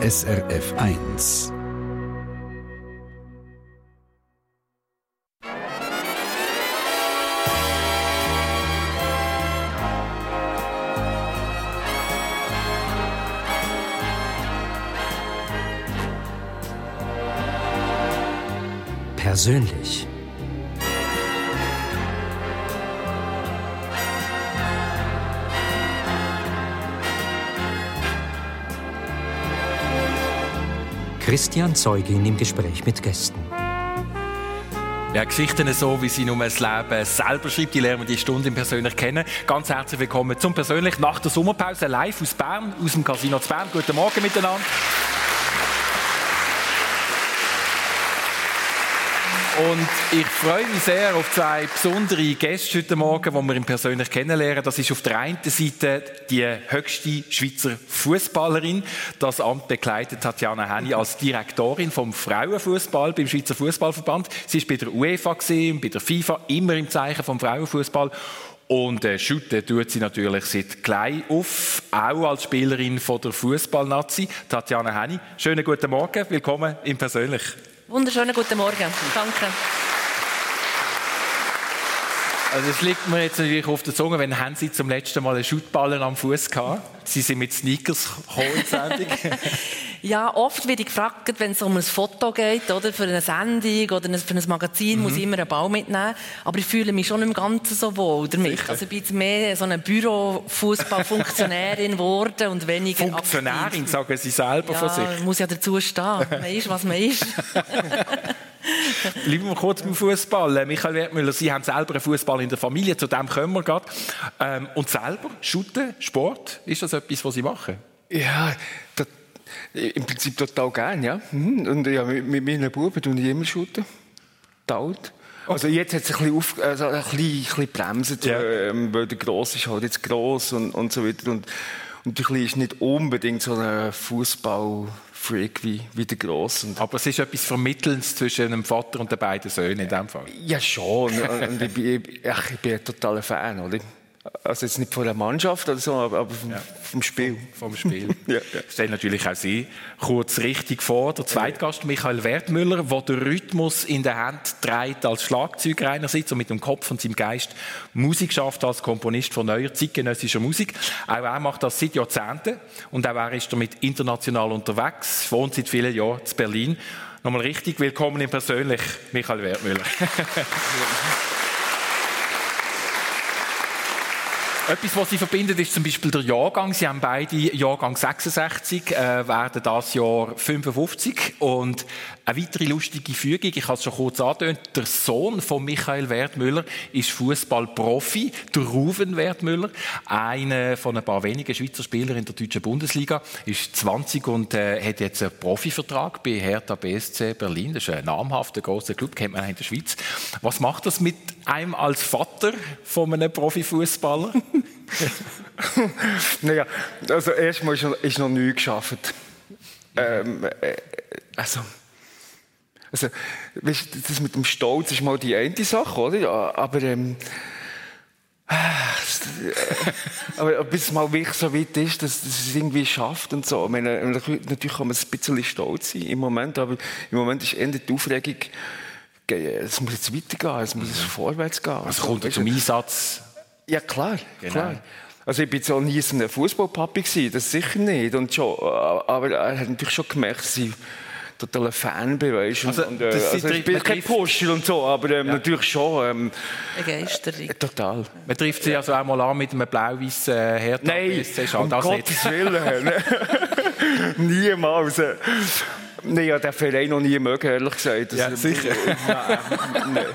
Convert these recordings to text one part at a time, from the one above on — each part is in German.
SRF 1. Persönlich. Christian Zeugin im Gespräch mit Gästen. Ja, Geschichten so, wie sie nur das Leben selber schreibt, die lernen wir die Stunde persönlich kennen. Ganz herzlich willkommen zum Persönlich nach der Sommerpause live aus Bern, aus dem Casino zu Bern. Guten Morgen miteinander. Und ich freue mich sehr auf zwei besondere Gäste heute Morgen, die wir ihn persönlich kennenlernen. Das ist auf der einen Seite die höchste Schweizer Fußballerin. Das Amt begleitet Tatjana Henny als Direktorin vom Frauenfußball beim Schweizer Fußballverband. Sie ist bei der UEFA gesehen, bei der FIFA immer im Zeichen vom Frauenfußball. Und äh, shooten tut sie natürlich seit klein auf, auch als Spielerin von der Fußballnazi. Tatjana Henny, schönen guten Morgen, willkommen im Persönlich. Wunderschönen guten Morgen. Danke. Also es liegt mir jetzt natürlich auf der Zunge, wenn haben Sie zum letzten Mal einen Shootballen am Fuß gehabt? Sie sind mit Sneakers gekommen Ja, oft werde ich gefragt, wenn es um ein Foto geht, oder für eine Sendung oder für ein Magazin, mhm. muss ich immer einen Ball mitnehmen. Aber ich fühle mich schon im Ganzen so wohl damit. Sicher. Also ich bin jetzt mehr so eine Bürofußballfunktionärin geworden und weniger Funktionärin, aktiv. sagen Sie selber ja, von sich. muss ja dazu stehen. Man ist, was man ist. Bleiben wir kurz beim Fußball. Äh, Michael Wertmüller, Sie haben selber einen Fußball in der Familie, zu dem kommen wir gerade. Ähm, und selber, Shooten, Sport, ist das etwas, was Sie machen? Ja, im Prinzip total gerne, ja. Mhm. Und ja, mit, mit meinen Buben tue ich immer shooten. Taut. Also jetzt hat es ein bisschen, auf, also ein bisschen, ein bisschen bremsen, ja. ähm, weil der Gross ist halt jetzt gross und, und so weiter. Und, und der ist nicht unbedingt so ein Fußball Freak wie, wie der Gross. Aber es ist etwas Vermittelns zwischen einem Vater und den beiden Söhnen in dem Fall? Ja, schon. und ich, bin, ich, ich bin ein totaler Fan, oder? Also jetzt nicht von der Mannschaft oder so, aber vom, ja. vom Spiel. Vom Spiel. ja, ja. Stellen natürlich auch Sie kurz richtig vor. Der Zweitgast Michael Wertmüller, der den Rhythmus in der Hand trägt als Schlagzeuger einerseits und mit dem Kopf und seinem Geist Musik schafft als Komponist von neuer zeitgenössischer Musik. Auch er macht das seit Jahrzehnten und auch er ist damit international unterwegs, wohnt seit vielen Jahren in Berlin. Nochmal richtig willkommen im Persönlich, Michael Wertmüller. Etwas, was sie verbindet, ist zum Beispiel der Jahrgang. Sie haben beide Jahrgang 66, äh, werden das Jahr 55. Und eine weitere lustige Fügung, ich habe es schon kurz angetönt, der Sohn von Michael Wertmüller ist Fußballprofi, der Ruven Wertmüller, einer von ein paar wenigen Schweizer Spielern in der deutschen Bundesliga, ist 20 und äh, hat jetzt einen Profivertrag bei Hertha BSC Berlin. Das ist ein namhafter, großer Club, kennt man in der Schweiz. Was macht das mit einem als Vater von einem Profifußballer? naja, also erstmal ist, ist noch nie geschafft. Ähm, äh, also, also, weißt, das mit dem Stolz ist mal die eine Sache, oder? Aber, ähm, äh, aber bis es mal wirklich so weit ist, dass, dass es irgendwie schafft und so. Ich meine, natürlich kann man ein bisschen stolz sein im Moment, aber im Moment ist eher die Aufregung, es muss jetzt weitergehen, es muss mhm. vorwärts gehen. Es kommt zum Einsatz ja, klar, genau. klar. Also ich bin so nie so ein Fußballpapi gewesen, das sicher nicht. Und schon, äh, aber er hat natürlich schon gemerkt, dass ich totaler Fan bin, weißt also, und, äh, also ich bin kein Pusher und so, aber ähm, ja. natürlich schon. Ähm, Begeisterung. Total. Man trifft sie also auch mal an mit einem blau-weißen äh, Hertha. Nein, um Gottes Willen. Niemals. Nein, ja, den Verein noch nie mögen, ehrlich gesagt. Das ja, sicher. Nein,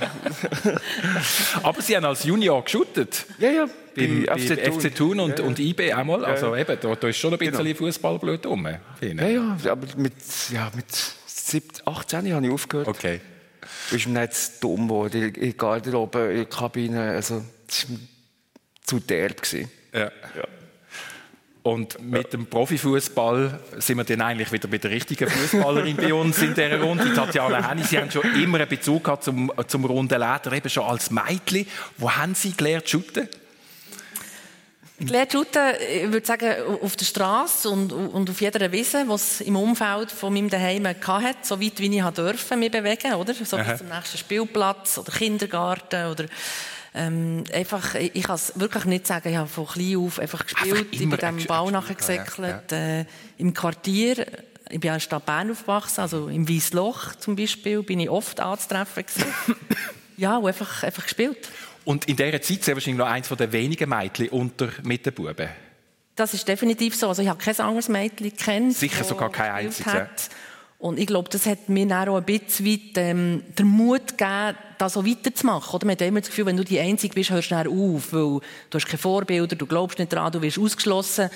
Aber Sie haben als Junior geshootet. Ja, ja. Beim, bei FC, Thun. FC Thun und, ja, ja. und IB einmal. Ja, also eben, da, da ist schon ein bisschen genau. Fußballblut rum. Ja, ja, aber mit, ja, mit 17, 18 habe ich aufgehört. Okay. Ist mir nicht dumm geworden. In der Garderobe, in der Kabine. Also, das war zu derb. Ja. ja. Und mit dem Profifußball sind wir dann eigentlich wieder bei der richtigen Fußballerin bei uns in dieser Runde. Tatjana Henny, Sie haben schon immer einen Bezug gehabt zum, zum runden Leder, eben schon als Mädchen. Wo haben Sie gelernt zu shooten? Gelernt shooten, ich würde sagen, auf der Straße und, und auf jeder Wiese, die es im Umfeld von meinem Daheim hatte, so weit wie ich durfte mich bewegen, oder? So bis zum nächsten Spielplatz oder Kindergarten oder ähm, einfach, ich, kann es wirklich nicht sagen, ich habe von klein auf einfach gespielt, ich bin dem Bau nachgesäckelt, ja, ja. äh, im Quartier, ich bin in der Stadt Bern aufgewachsen, also im Wiesloch zum Beispiel, bin ich oft anzutreffen ja, und einfach, einfach gespielt. Und in dieser Zeit war wahrscheinlich noch eines der wenigen Mädchen unter mit den Buben. Das ist definitiv so. Also ich habe kein anderes Mädchen kennt. Sicher sogar kein einziges. Und ich glaube, das hat mir auch ein bisschen weit, ähm, den Mut gegeben, das so weiterzumachen. Oder man hat immer das Gefühl, wenn du die Einzige bist, hörst du auf, weil du hast keine Vorbilder, du glaubst nicht daran, du wirst ausgeschlossen.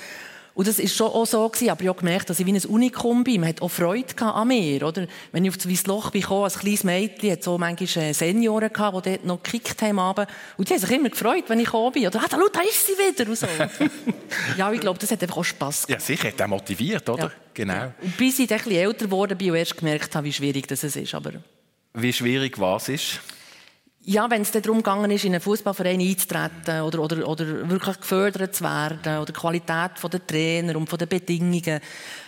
Und das war schon auch so gewesen, aber ich habe gemerkt, dass ich wie ein Unikum bin. Man hat auch Freude an mir, oder? Wenn ich auf das Weissloch bin, als kleines Mädchen, hat so manchmal Senioren gehabt, die dort noch gekickt haben Abend. Und die haben sich immer gefreut, wenn ich gekommen bin. Oder, ah, da, da ist sie wieder, und so. ja, ich glaube, das hat einfach auch Spass gemacht. Ja, sicher, hat auch motiviert, oder? Ja. Genau. Und bis ich ein bisschen älter geworden bin und erst gemerkt habe, wie schwierig das ist, aber... Wie schwierig was ist? Ja, wenn es darum gegangen ist, in einen Fußballverein einzutreten oder, oder, oder wirklich gefördert zu werden oder die Qualität der Trainer und der Bedingungen.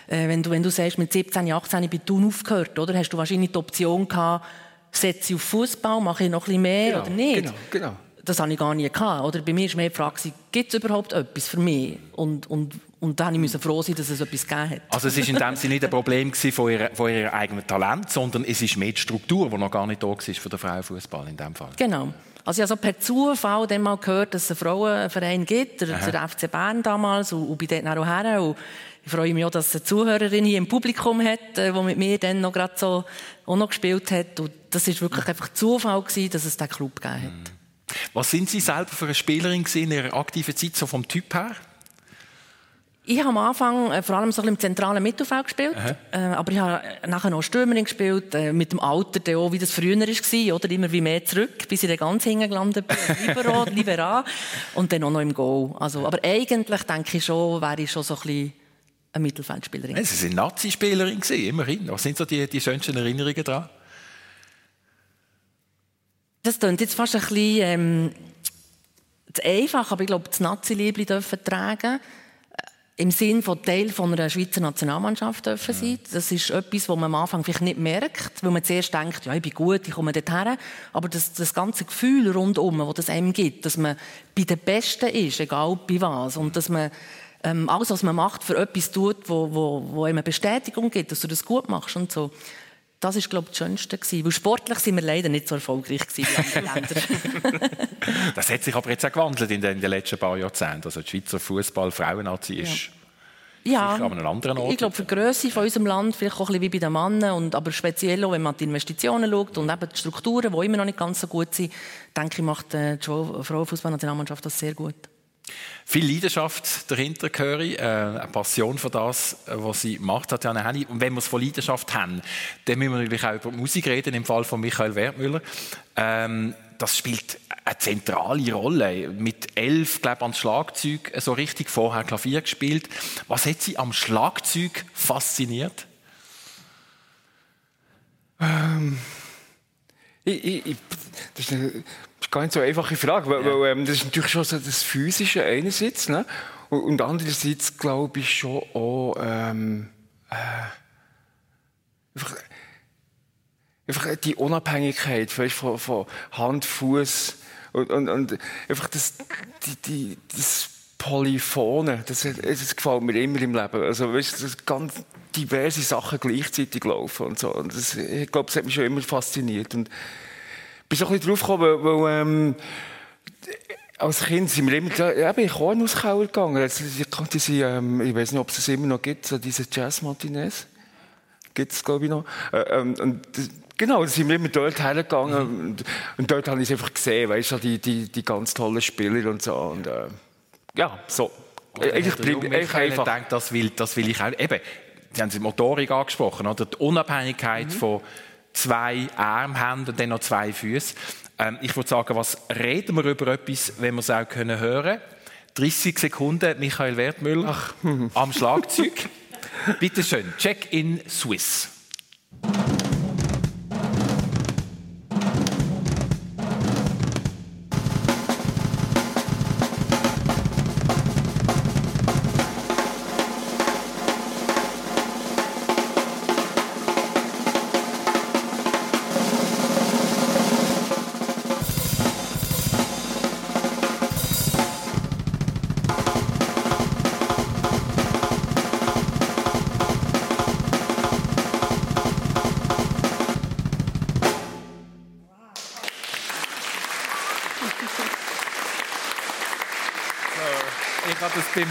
Äh, wenn, du, wenn du sagst, mit 17, 18 bei Thun aufgehört, oder, hast du wahrscheinlich die Option gehabt, setze ich auf Fußball, mache ich noch ein bisschen mehr genau, oder nicht? Genau, genau. Das habe ich gar nie gehabt. Oder bei mir war mehr die Frage, gibt es überhaupt etwas für mich? Und, und und da musste ich froh sein, dass es etwas gegeben hat. Also es war in dem Sinne nicht ein Problem von ihrem von ihrer eigenen Talent, sondern es ist mehr die Struktur, die noch gar nicht da war für den Frauenfußball in dem Fall. Genau. Also ich habe so per Zufall dann mal gehört, dass es einen Frauenverein gibt, der, der FC Bern damals, und, und bin dort auch her. Und ich freue mich auch, dass es eine Zuhörerin hier im Publikum hat, äh, die mit mir dann noch gerade so auch noch gespielt hat. Und das war wirklich einfach Zufall gewesen, dass es diesen Club gegeben hat. Mhm. Was sind Sie selber für eine Spielerin in Ihrer aktiven Zeit, so vom Typ her? Ich habe am Anfang äh, vor allem so im zentralen Mittelfeld gespielt, äh, aber ich habe nachher noch Stürmerin gespielt, äh, mit dem Alter, der auch, wie das früher war, oder immer wie mehr zurück, bis ich dann ganz hinten gelandet bin, Libero, Libera und dann auch noch im Goal. Also, aber eigentlich denke ich schon, wäre ich schon so ein bisschen eine Mittelfeldspielerin. Sie sind Nazi-Spielerin immerhin. Was sind so die, die schönsten Erinnerungen daran? Das klingt jetzt fast ein bisschen ähm, zu einfach, aber ich glaube, das Nazi-Liebling dürfen tragen im Sinn von Teil von einer Schweizer Nationalmannschaft dürfen sein. Das ist etwas, was man am Anfang vielleicht nicht merkt, weil man zuerst denkt, ja, ich bin gut, ich komme dorthin. Aber das, das ganze Gefühl rundum, das das einem gibt, dass man bei den Besten ist, egal bei was, und dass man ähm, alles, was man macht, für etwas tut, wo, wo, wo einem eine Bestätigung gibt, dass du das gut machst und so. Das ist, glaube ich, das Schönste gewesen. Weil sportlich sind wir leider nicht so erfolgreich gewesen das hat sich aber jetzt auch gewandelt in den, in den letzten paar Jahrzehnten. Also die Schweizer Fußball-Frauennazi ist ja. sicher an einem anderen Ort. Ich glaube, für die Grösse von unserem Land, vielleicht auch ein bisschen wie bei den Männern, und, aber speziell auch, wenn man die Investitionen schaut und eben die Strukturen, die immer noch nicht ganz so gut sind, denke ich, macht die Frauenfußballnationalmannschaft das sehr gut. Viel Leidenschaft dahinter höre ich, äh, eine Passion für das, äh, was sie macht, Tatjana Henny. Und wenn wir es von Leidenschaft haben, dann müssen wir natürlich auch über Musik reden, im Fall von Michael Wertmüller. Ähm, das spielt eine zentrale Rolle. Mit elf, glaube ich, ans Schlagzeug so richtig vorher Klavier gespielt. Was hat Sie am Schlagzeug fasziniert? Ähm, ich, ich, das ist eine gar nicht so einfache Frage, weil, ja. weil ähm, das ist natürlich schon so das Physische einerseits, ne? und, und andererseits glaube ich schon auch ähm, äh, einfach, einfach die Unabhängigkeit von, von Hand, Fuß und, und, und einfach das, die, die, das Polyphone, das, das gefällt mir immer im Leben. Also, weißt, das ganz diverse Sachen gleichzeitig laufen und so. Und das, ich glaube, das hat mich schon immer fasziniert. Und bin so ein bisschen drauf gekommen, weil, weil ähm, als Kind sind wir immer ja, in den Kornhauskauer gegangen. Also, diese, ähm, ich weiß nicht, ob es das immer noch gibt, so diese Jazz-Martinez. Gibt es, glaube ich, noch. Äh, ähm, und genau, da sind wir immer dort hergegangen. Mhm. Und, und, dort habe ich es einfach gesehen, weißt du, die, die, die ganz tollen Spieler und so. Und, äh, ja, so. Ich bleibe einfach. Denke, das, will, das will ich auch. Eben, Sie haben die Motorik angesprochen, oder? Die Unabhängigkeit mhm. von zwei Arme haben und dann noch zwei Füße. Ähm, ich würde sagen, was reden wir über etwas, wenn wir es auch können hören 30 Sekunden, Michael Wertmüller am Schlagzeug. Bitte schön, Check in Swiss.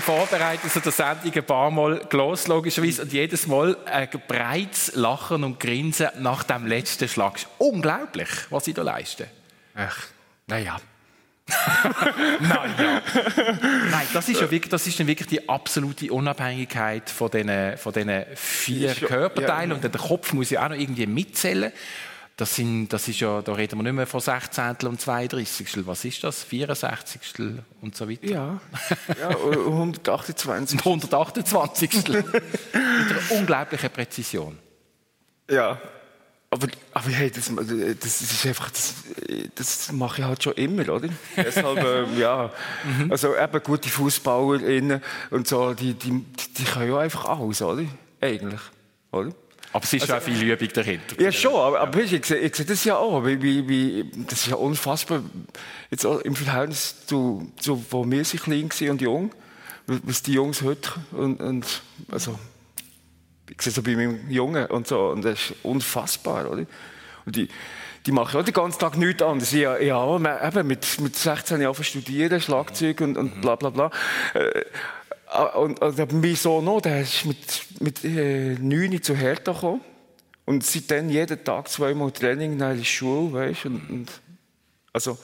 Vorbereiten so der Sendung ein paar Mal gelesen, logischerweise. Und jedes Mal ein breites Lachen und Grinsen nach dem letzten Schlag. Unglaublich, was sie da leisten. Ach, naja. naja. Nein, das ist, ja wirklich, das ist dann wirklich die absolute Unabhängigkeit von diesen, von diesen vier Ist ja- Körperteilen. ja. Und der Kopf muss ja auch noch irgendwie mitzählen. Das, sind, das ist ja, da reden wir nicht mehr von 16. und 32. Was ist das? 64. und so weiter. Ja, ja 128. 128. Mit einer unglaublichen Präzision. Ja. Aber, aber hey, das, das ist einfach, das, das mache ich halt schon immer, oder? Deshalb, ähm, ja. Also eben gute FußballerInnen und so, die, die, die können ja einfach alles, oder? Eigentlich, oder? Aber es ist Also, auch viel Übung dahinter. Ja, schon, aber, aber ich, sehe, ich sehe das ja auch. Wie, wie, wie, das ist ja unfassbar. Jetzt auch im Verhältnis zu, zu wo wir sind klein waren und jung, was die Jungs heute und, und also, ich sehe so bei meinem Jungen und so, und das ist unfassbar, oder? Und die, die machen ja den ganzen Tag nichts anderes. Ja, ja eben mit, mit 16 Jahren studieren, Schlagzeug und, und bla bla bla. Äh, und, und mein Sohn noch, der ist mit, mit äh, 9 zu Hertha gekommen. Und seitdem jeden Tag zweimal Training nach der Schule, weißt und, und also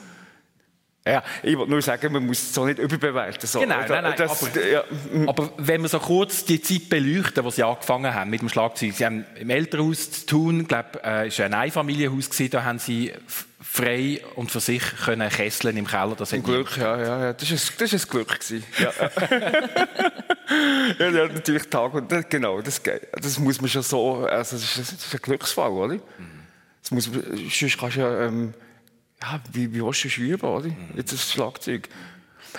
ja, ich wollte nur sagen, man muss es so nicht überbewerten. So. Genau, nein, nein, das, aber- ja, mm, Aber wenn wir so kurz die Zeit beleuchten, wo sie angefangen haben mit dem Schlagzeug, sie haben im Elternhaus zu tun, ich glaube, äh, es war ein Einfamilienhaus, da haben sie frei und für sich können kesseln im Keller. Das Glück, ja, ja, ja. Das ist, das ist ein Glück gewesen. Ja. ja, ja, natürlich Tag und das, genau, das, das muss man schon so, also das ist, das ist ein Glücksfall, oder? Das muss sonst kannst du ja, ähm, ja, wie, wie willst du üben, oder? Jetzt das Schlagzeug.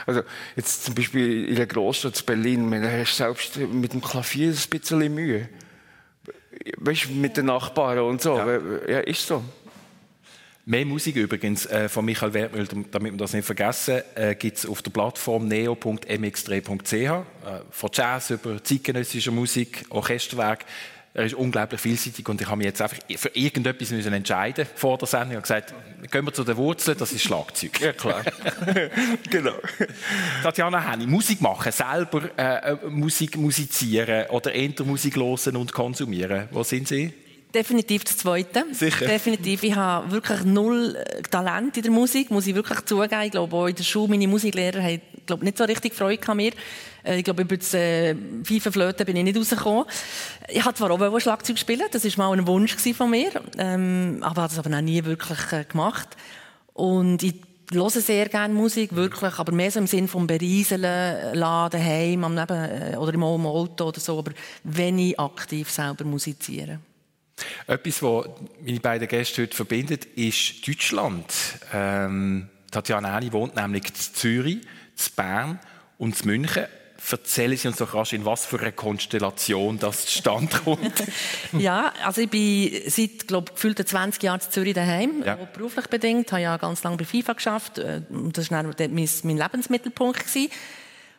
Also, jetzt zum Beispiel in der Großstadt Berlin, man hast selbst mit dem Klavier ein bisschen Mühe. Weißt du, mit den Nachbarn und so. Ja, ist so. Mehr Musik übrigens äh, von Michael Wertmüller, damit wir das nicht vergessen, äh, gibt es auf der Plattform neo.mx3.ch. Äh, von Jazz über zeitgenössischer Musik, Orchesterwerk. Er ist unglaublich vielseitig und ich habe mich jetzt einfach für irgendetwas müssen entscheiden vor der Sendung. Ich habe gesagt, gehen wir zu den Wurzeln, das ist Schlagzeug. Ja, klar. genau. Tatjana Henny, Musik machen, selber äh, äh, Musik musizieren oder eher Musik hören und konsumieren. Wo sind Sie? Definitiv das Zweite. Sicher. Definitiv. Ich habe wirklich null äh, Talent in der Musik, muss ich wirklich zugeben. Ich glaube, auch in der Schule, meine Musiklehrer haben glaube, nicht so richtig Freude an mir. Äh, Ich glaube, über das äh, Pfeifenflöten bin ich nicht rausgekommen. Ich wollte zwar auch Schlagzeug spielen, das war mal ein Wunsch von mir, ähm, aber habe das aber noch nie wirklich äh, gemacht. Und ich höre sehr gerne Musik, wirklich, aber mehr so im Sinn vom Berieseln, laden, daheim, am Neben, äh, oder im Auto oder so, aber wenn ich aktiv selber musiziere. Etwas, was meine beiden Gäste heute verbindet, ist Deutschland. Ähm, Tatjana Henny wohnt nämlich in Zürich, in Bern und in München. Erzählen Sie uns doch rasch, in was für eine Konstellation das zustande kommt. ja, also ich bin seit, glaube gefühlt 20 Jahren in Zürich daheim, Ja. beruflich bedingt. habe ja ganz lange bei FIFA geschafft. äh, Das war dann mein, mein Lebensmittelpunkt. Gewesen.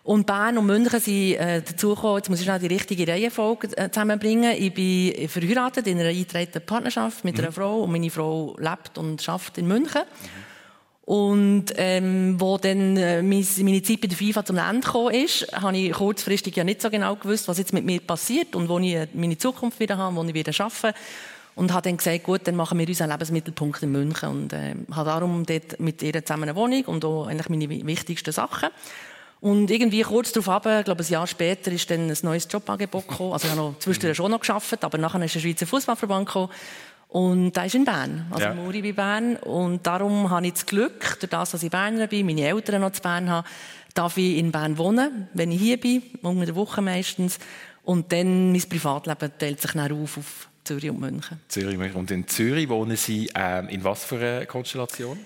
Und Bern und München sind äh, dazugekommen, jetzt muss ich schnell die richtige Reihenfolge äh, zusammenbringen. Ich bin verheiratet in einer eingetragenen Partnerschaft mit einer Frau und meine Frau lebt und schafft in München. Und ähm, wo dann äh, meine, Zeit bei der FIFA zum Ende gekommen ist, habe ich kurzfristig ja nicht so genau gewusst, was jetzt mit mir passiert und wo ich äh, meine Zukunft wieder habe, wo ich wieder arbeite. Und habe dann gesagt, gut, dann machen wir unseren Lebensmittelpunkt in München. Und äh, habe darum dort mit ihr zusammen eine Wohnung und auch eigentlich meine wi- wichtigsten Sachen. Und irgendwie kurz darauf ab, ich glaube ein Jahr später, ist dann ein neues Jobangebot gekommen. Also ich habe noch zwischendurch schon noch gearbeitet, aber nachher ist der Schweizer Fußballverband gekommen. Und da ist in Bern, also Ja. Muri bei Bern. Und darum habe ich das Glück, durch das, dass ich Berner bin, meine Eltern noch zu Bern habe, darf ich in Bern wohnen, wenn ich hier bin, unter der Woche meistens. Und dann mein Privatleben teilt sich dann auf auf Zürich und München. Zürich München. und in Zürich wohnen Sie ähm, in was für einer Konstellation?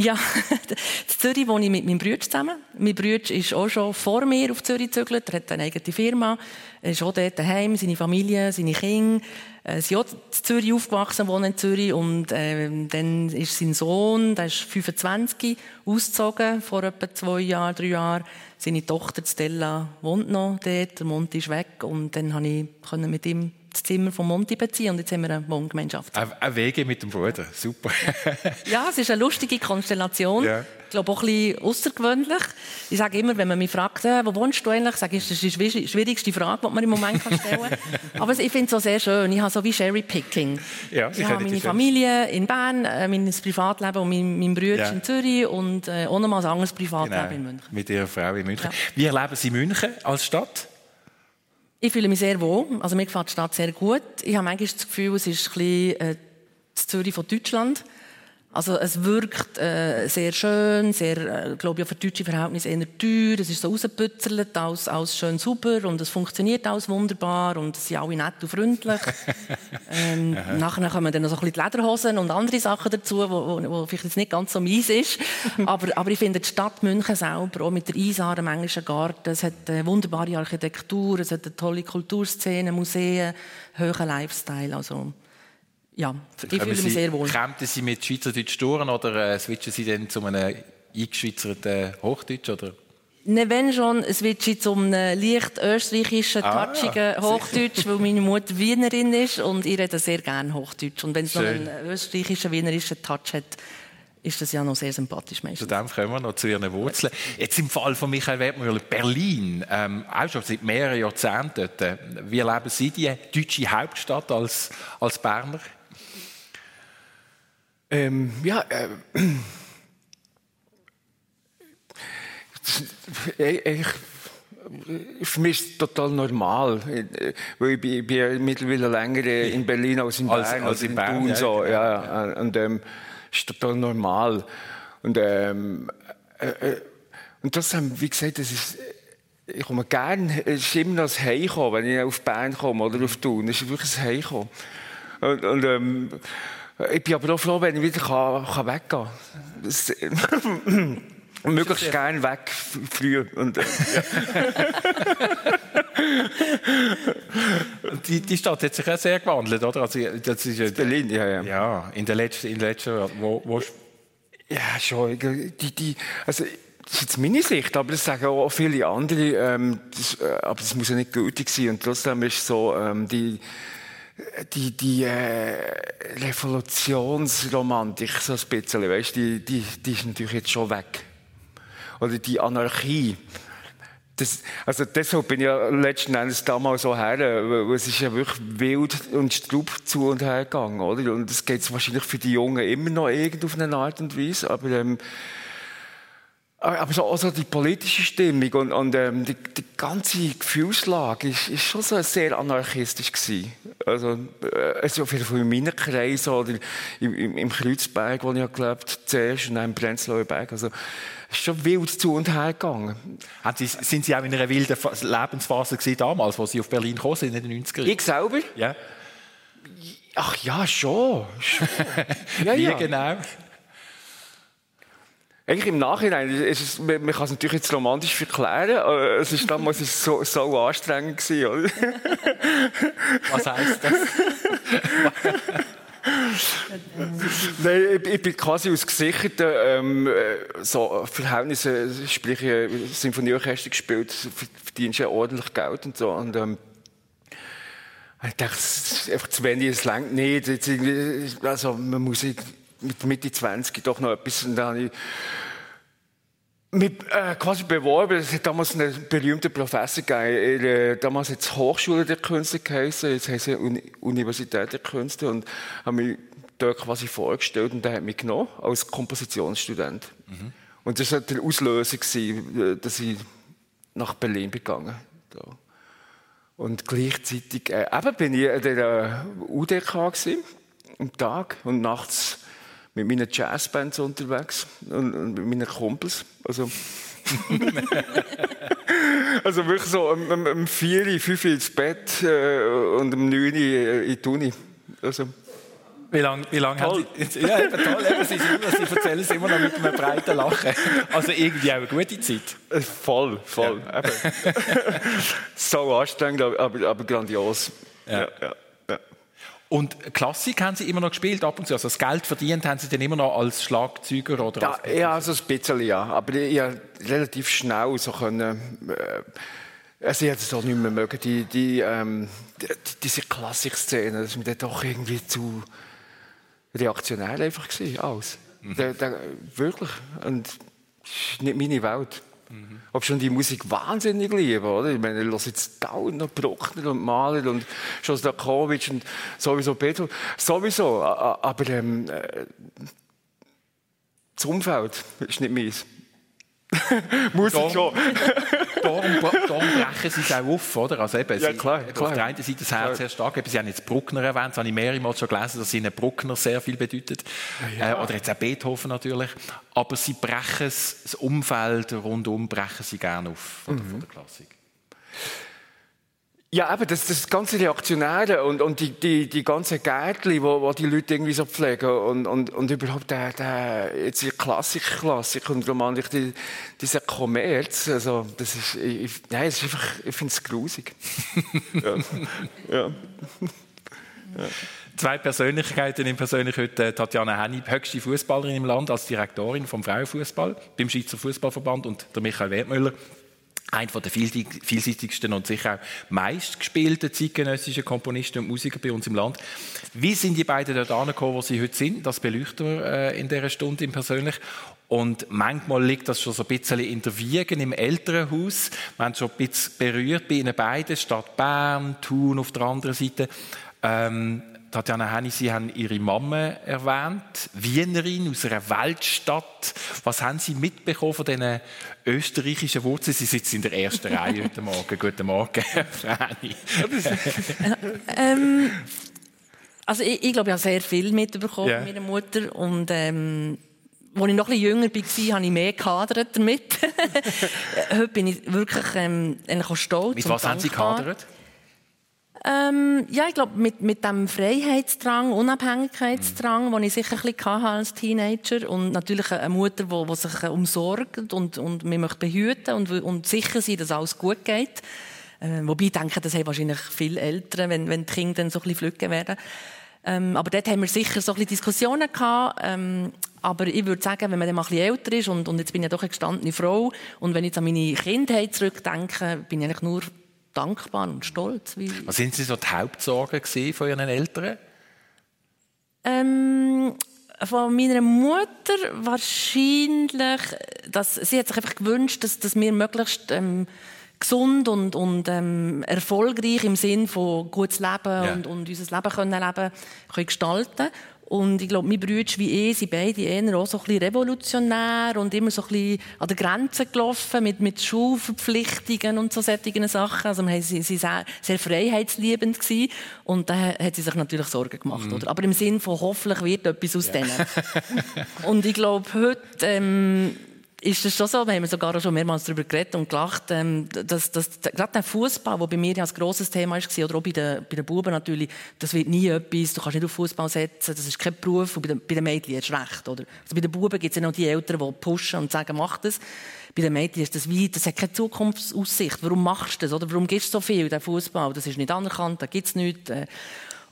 Ja, in Zürich wohne ich mit meinem Bruder zusammen. Mein Bruder ist auch schon vor mir auf Zürich gezügelt. Er hat eine eigene Firma. Er ist auch dort daheim, seine Familie, seine Kinder. Äh, Sie sind auch in Zürich aufgewachsen, wohnen in Zürich. Und äh, dann ist sein Sohn, der ist 25, ausgezogen, vor etwa zwei Jahren, drei Jahren. Seine Tochter Stella wohnt noch dort, der Monty ist weg. Und dann konnte ich mit ihm das Zimmer von Monty beziehen. Und jetzt haben wir eine Wohngemeinschaft. Ein ein Wege mit dem Bruder, super. Ja, es ist eine lustige Konstellation. Ja. Ich glaube auch ein bisschen außergewöhnlich. Ich sage immer, wenn man mich fragt, äh, wo wohnst du eigentlich, sage ich, das ist die schwierigste Frage, die man im Moment kann stellen kann. Aber ich finde es auch sehr schön. Ich habe so wie Sherry-Picking. Ja, ich habe meine Familie in Bern, äh, mein Privatleben und mein, mein Bruder ja. in Zürich und äh, auch nochmal ein anderes Privatleben genau. in München. Mit Ihrer Frau in München. Ja. Wie erleben Sie München als Stadt? Ich fühle mich sehr wohl. Also mir gefällt die Stadt sehr gut. Ich habe manchmal das Gefühl, es ist ein bisschen äh, das Zürich von Deutschland. Also es wirkt äh, sehr schön, sehr, äh, glaube ich, für deutsche Verhältnisse eher teuer. Es ist so rausgepützelt, alles, alles schön super und es funktioniert alles wunderbar und es sind alle nett und freundlich. ähm, nachher kommen dann noch so ein bisschen die Lederhosen und andere Sachen dazu, wo, wo, wo vielleicht jetzt nicht ganz so mies ist. aber, aber ich finde die Stadt München selber, auch mit der Isar im englischen Garten, es hat eine wunderbare Architektur, es hat eine tolle Kulturszene, Museen, hohen Lifestyle, also ja, ich fühle mich sehr wohl. Kämpfen Sie mit Schweizerdeutsch durch oder äh, switchen Sie dann zu einem eingeschweizerten Hochdeutsch? Oder? Ne, wenn schon, switche ich zum leicht österreichischen, ah, touchigen Hochdeutsch, weil meine Mutter Wienerin ist und ich rede sehr gerne Hochdeutsch. Und wenn es noch einen österreichischen, wienerischen Touch hat, ist das ja noch sehr sympathisch meistens. Zu dem kommen wir noch zu Ihren Wurzeln. Jetzt im Fall von Michael Wertmüller, Berlin, ähm, auch schon seit mehreren Jahrzehnten dort. Wie erleben Sie die deutsche Hauptstadt als, als Berner? Ähm, ja, äh, ich, für mich ist es total normal, weil ich bin, ich bin mittlerweile länger in Berlin als in Bern, als, als in, Bern, Thun, so, ja, ja. und ähm, ist total normal und ähm, äh, äh und das haben, wie gesagt, das ist ich komme gerne, es ist immer noch ein Heimkommen, wenn ich auf Bern komme oder auf Thun, es ist wirklich ein Heimkommen. Und, und ähm, ich bin aber auch froh, wenn ich wieder kann, kann weggehen kann. Möglichst gerne weg, früh. Und, äh, die, die Stadt hat sich auch sehr gewandelt, oder? Also, das ist ja, Berlin, ja, ja. Ja, in den letzten, in den letzten wo, wo Ja, schon. Die, die, also, das ist jetzt meine Sicht, aber das sagen auch viele andere. Ähm, das, äh, aber das muss ja nicht gültig sein. Und trotzdem ist so, ähm, die, die, die äh, Revolutionsromantik, so ein bisschen, weißt, die, die, die ist natürlich jetzt schon weg. Oder die Anarchie. Das, also deshalb bin ich ja letzten Endes damals so her, es ist ja wirklich wild und strub zu und her gegangen, oder? Und das geht wahrscheinlich für die Jungen immer noch irgend auf eine Art und Weise, aber ähm, aber so, also die politische Stimmung und, und ähm, die, die, ganze Gefühlslage ist, ist schon so sehr anarchistisch gewesen. Also, äh, also in meinen Kreisen oder im, im, im Kreuzberg, wo ich gelebt zuerst und dann im Prenzlauer Berg. Also, es ist schon wild zu und her gegangen. Sie, sind Sie auch in einer wilden Lebensphase gewesen damals, als Sie auf Berlin gekommen sind in den 90er Jahren? Ich selber? Ja. Ach ja, schon. schon. ja, Wie ja. genau? Eigentlich im Nachhinein, ist es, man, kann es natürlich jetzt romantisch verklären, aber es ist damals ist so, so anstrengend gewesen, oder? Was heisst das? Nein, ich, ich bin quasi aus gesicherten ähm, so Verhältnissen, sprich Symphonieorchester gespielt, verdienst ja ordentlich Geld und so. Und, ähm, ich dachte, es ist einfach zu wenig, es längt nicht. Also, man muss mit Mitte 20 doch noch etwas. Und dann habe ich mich äh, quasi beworben. Es hat damals einen berühmten Professor gegeben. Er, damals hat es Hochschule der Künste geheißen, jetzt heißt es Uni Universität der Künste. Und habe mich dort quasi vorgestellt und der hat mich genommen als Kompositionsstudent. Mhm. Und das war der Auslöser, gewesen, äh, dass ich nach Berlin begangen bin. Und gleichzeitig äh, eben bin ich in der UDK gewesen, am Tag und nachts mit meinen Jazzbands unterwegs und, und mit meinen Kumpels. Also, also wirklich so um, um, um 4, 5 ins Bett äh, und um 9 Uhr in die Uni. Also, wie lange wie lang haben Sie... Ja, eben toll. Eben, Sie, Sie erzählen es immer noch mit einem breiten Lachen. Also irgendwie auch eine gute Zeit. Äh, voll, voll. Ja. so anstrengend, aber, aber grandios. Ja. Ja, und Klassik haben Sie immer noch gespielt ab und zu? Also das Geld verdient haben Sie dann immer noch als Schlagzeuger? Oder ja, als ja, also ein bisschen, ja. Aber ich habe relativ schnell so können... Äh, also ich hätte es auch nicht mehr mögen, die, die, ähm, die, diese Klassikszene, das ist mir doch irgendwie zu reaktionär einfach gewesen, alles. Mhm. Da, da, wirklich. Und ist nicht meine Welt. Mhm. Ob schon die Musik wahnsinnig liebe, oder? Ich meine, ich höre jetzt dauernd noch Bruckner und Mahler und Shostakovich und sowieso Beethoven. Sowieso, aber ähm, äh, das Umfeld ist nicht meins. Muss ich schon. darum, darum brechen sie es auch auf, oder? Also eben, ja, klar, sie, klar. Auf der einen Seite das Herz sehr stark. Eben, sie haben jetzt Bruckner erwähnt, das habe ich mehrmals schon gelesen, dass ihnen Bruckner sehr viel bedeutet. Ja. Äh, oder jetzt auch Beethoven natürlich. Aber sie brechen es, das Umfeld rundum brechen sie gerne auf von, mhm. von der Klassik. Ja, eben, das, das ganze Reaktionäre und, und die, die, die ganzen Gärtchen, wo, wo die Leute irgendwie so pflegen und, und, und überhaupt der, der, jetzt die Klassik, Klassik und romantisch die, dieser Kommerz, also, das ist, ich, nein, es ist einfach, ich finde es grusig. ja. ja. ja. Zwei Persönlichkeiten im persönlich heute Tatjana Henny, höchste Fußballerin im Land als Direktorin vom Frauenfußball beim Schweizer Fußballverband und der Michael Wertmüller, einer der vielseitigsten und sicher auch meistgespielten zeitgenössischen Komponisten und Musiker bei uns im Land. Wie sind die beiden dort angekommen, wo sie heute sind? Das beleuchten wir äh, in dieser Stunde persönlich. Und manchmal liegt das schon so ein bisschen in der Wiege im Elternhaus. Wir haben schon ein bisschen berührt bei ihnen beiden, Stadt Bern, Thun auf der anderen Seite. Ähm, Tatjana Henny, Sie haben Ihre Mama erwähnt, Wienerin aus einer Weltstadt. Was haben Sie mitbekommen von diesen österreichischen Wurzeln? Sie sitzen in der ersten Reihe heute Morgen. Guten Morgen, Henny. ähm, also ich, ich, glaube, ich habe sehr viel mitbekommen yeah. von meiner Mutter und ähm, als ich noch ein bisschen jünger war, habe ich mehr gehadert damit. Heute bin ich wirklich ähm, stolz. Mit was haben Sie gehadert? Ähm, ja, ich glaube, mit, mit dem Freiheitsdrang, Unabhängigkeitsdrang, den ich sicher ein bisschen als Teenager und natürlich eine Mutter, die, die sich umsorgt und, und mich möchte behüten und, und sicher sein, dass alles gut geht. Äh, wobei ich denke, das haben wahrscheinlich viele Eltern, wenn, wenn die Kinder dann so ein bisschen flügge werden. Ähm, aber dort haben wir sicher so ein bisschen Diskussionen gehabt. Ähm, aber ich würde sagen, wenn man dann mal ein bisschen älter ist und, und jetzt bin ich ja doch eine gestandene Frau und wenn ich jetzt an meine Kindheit zurückdenke, bin ich eigentlich nur dankbar und stolz. Was sind Sie so die Hauptsorgen von Ihren Eltern? Ähm, von meiner Mutter wahrscheinlich, dass sie hat sich einfach gewünscht, dass, dass wir möglichst ähm, gesund und, und ähm, erfolgreich im Sinn von gutes Leben ja. und, und unser Leben können leben können gestalten und ich glaube, meine Brüder wie ich sind beide eher auch so ein bisschen revolutionär und immer so ein bisschen an der Grenze gelaufen mit, mit Schulverpflichtungen und so solchen Sachen. Also wir waren sehr, sehr freiheitsliebend gewesen. und da hat sie sich natürlich Sorgen gemacht. Mhm. Oder? Aber im Sinn von hoffentlich wird etwas aus ja. denen. und ich glaube, heute ähm, ist das schon so, wir haben sogar schon mehrmals darüber geredet und gelacht, ähm, dass, dass gerade der Fußball, der bei mir ja ein grosses Thema war, oder auch bei den, bei den Buben natürlich, das wird nie etwas, du kannst nicht auf Fußball setzen, das ist kein Beruf, und bei den, bei den Mädchen ist recht, oder? Also bei den Buben gibt es ja noch die Eltern, die pushen und sagen, mach das. Bei den Mädchen ist das wie, das hat keine Zukunftsaussicht. Warum machst du das, oder? Warum gibst du so viel in den Fußball? Das ist nicht anerkannt, da gibt es nichts.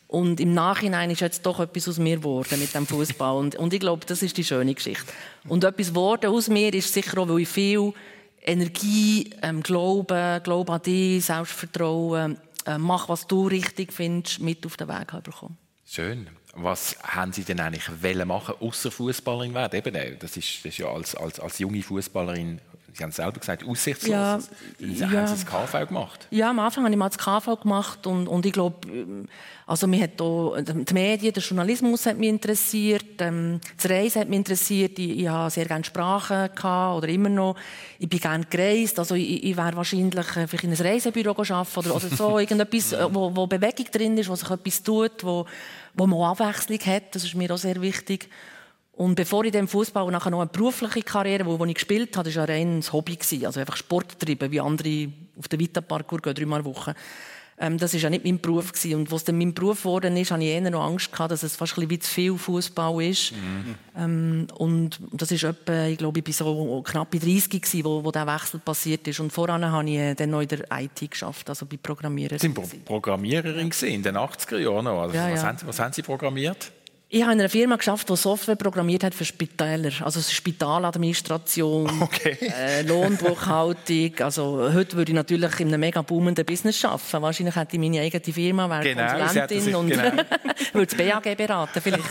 Und im Nachhinein ist jetzt doch etwas aus mir geworden mit dem Fußball. Und, und ich glaube, das ist die schöne Geschichte. Und etwas geworden aus mir ist sicher auch, weil ich viel Energie, ähm, Glauben, Glaube an dich, Selbstvertrauen, äh, mach, was du richtig findest, mit auf den Weg bekommen. Schön. Was haben Sie denn eigentlich machen, außer Fußballerin werden? Eben, äh, das ist, das ist ja als, als, als junge Fußballerin Sie haben es selber gesagt, aussichtslos. Ja, ja. haben Sie das KV gemacht? Ja, am Anfang habe ich mal das KV gemacht und, und ich glaube, also mich hat auch, die Medien, der Journalismus hat mich interessiert, ähm, das Reisen hat mich interessiert, ich, ich habe sehr gerne Sprachen gehabt, oder immer noch. Ich bin gerne gereist, also ich, ich wäre wahrscheinlich äh, vielleicht in einem Reisebüro arbeiten oder, oder so, irgendetwas, wo, wo Bewegung drin ist, wo sich etwas tut, wo, wo man Abwechslung hat, das ist mir auch sehr wichtig. Und bevor ich dem Fußball nachher noch eine berufliche Karriere, wo, wo ich gespielt habe, das war ein reines Hobby gewesen. Also einfach Sport treiben, wie andere auf den Vita-Parkour gehen, dreimal Woche. Ähm, das war ja nicht mein Beruf gewesen. Und was dann mein Beruf geworden ist, hatte ich eher noch Angst gehabt, dass es fast ein bisschen zu viel Fußball ist. Mhm. Ähm, und das ist etwa, ich glaube, ich bin so knapp bei 30 gewesen, wo, wo der Wechsel passiert ist. Und voran habe ich dann noch in der IT geschafft, also bei Programmierer. Sie waren Programmiererin in den 80er Jahren. Also ja, was, ja. Haben, was haben Sie programmiert? Ich habe in einer Firma geschafft, die Software programmiert hat für Spitäler, also Spitaladministration, okay. äh, Lohnbuchhaltung. Also heute würde ich natürlich in einem mega boomenden Business arbeiten. Wahrscheinlich hätte ich meine eigene Firma, wäre genau, Konsulentin und genau. würde das BAG beraten vielleicht.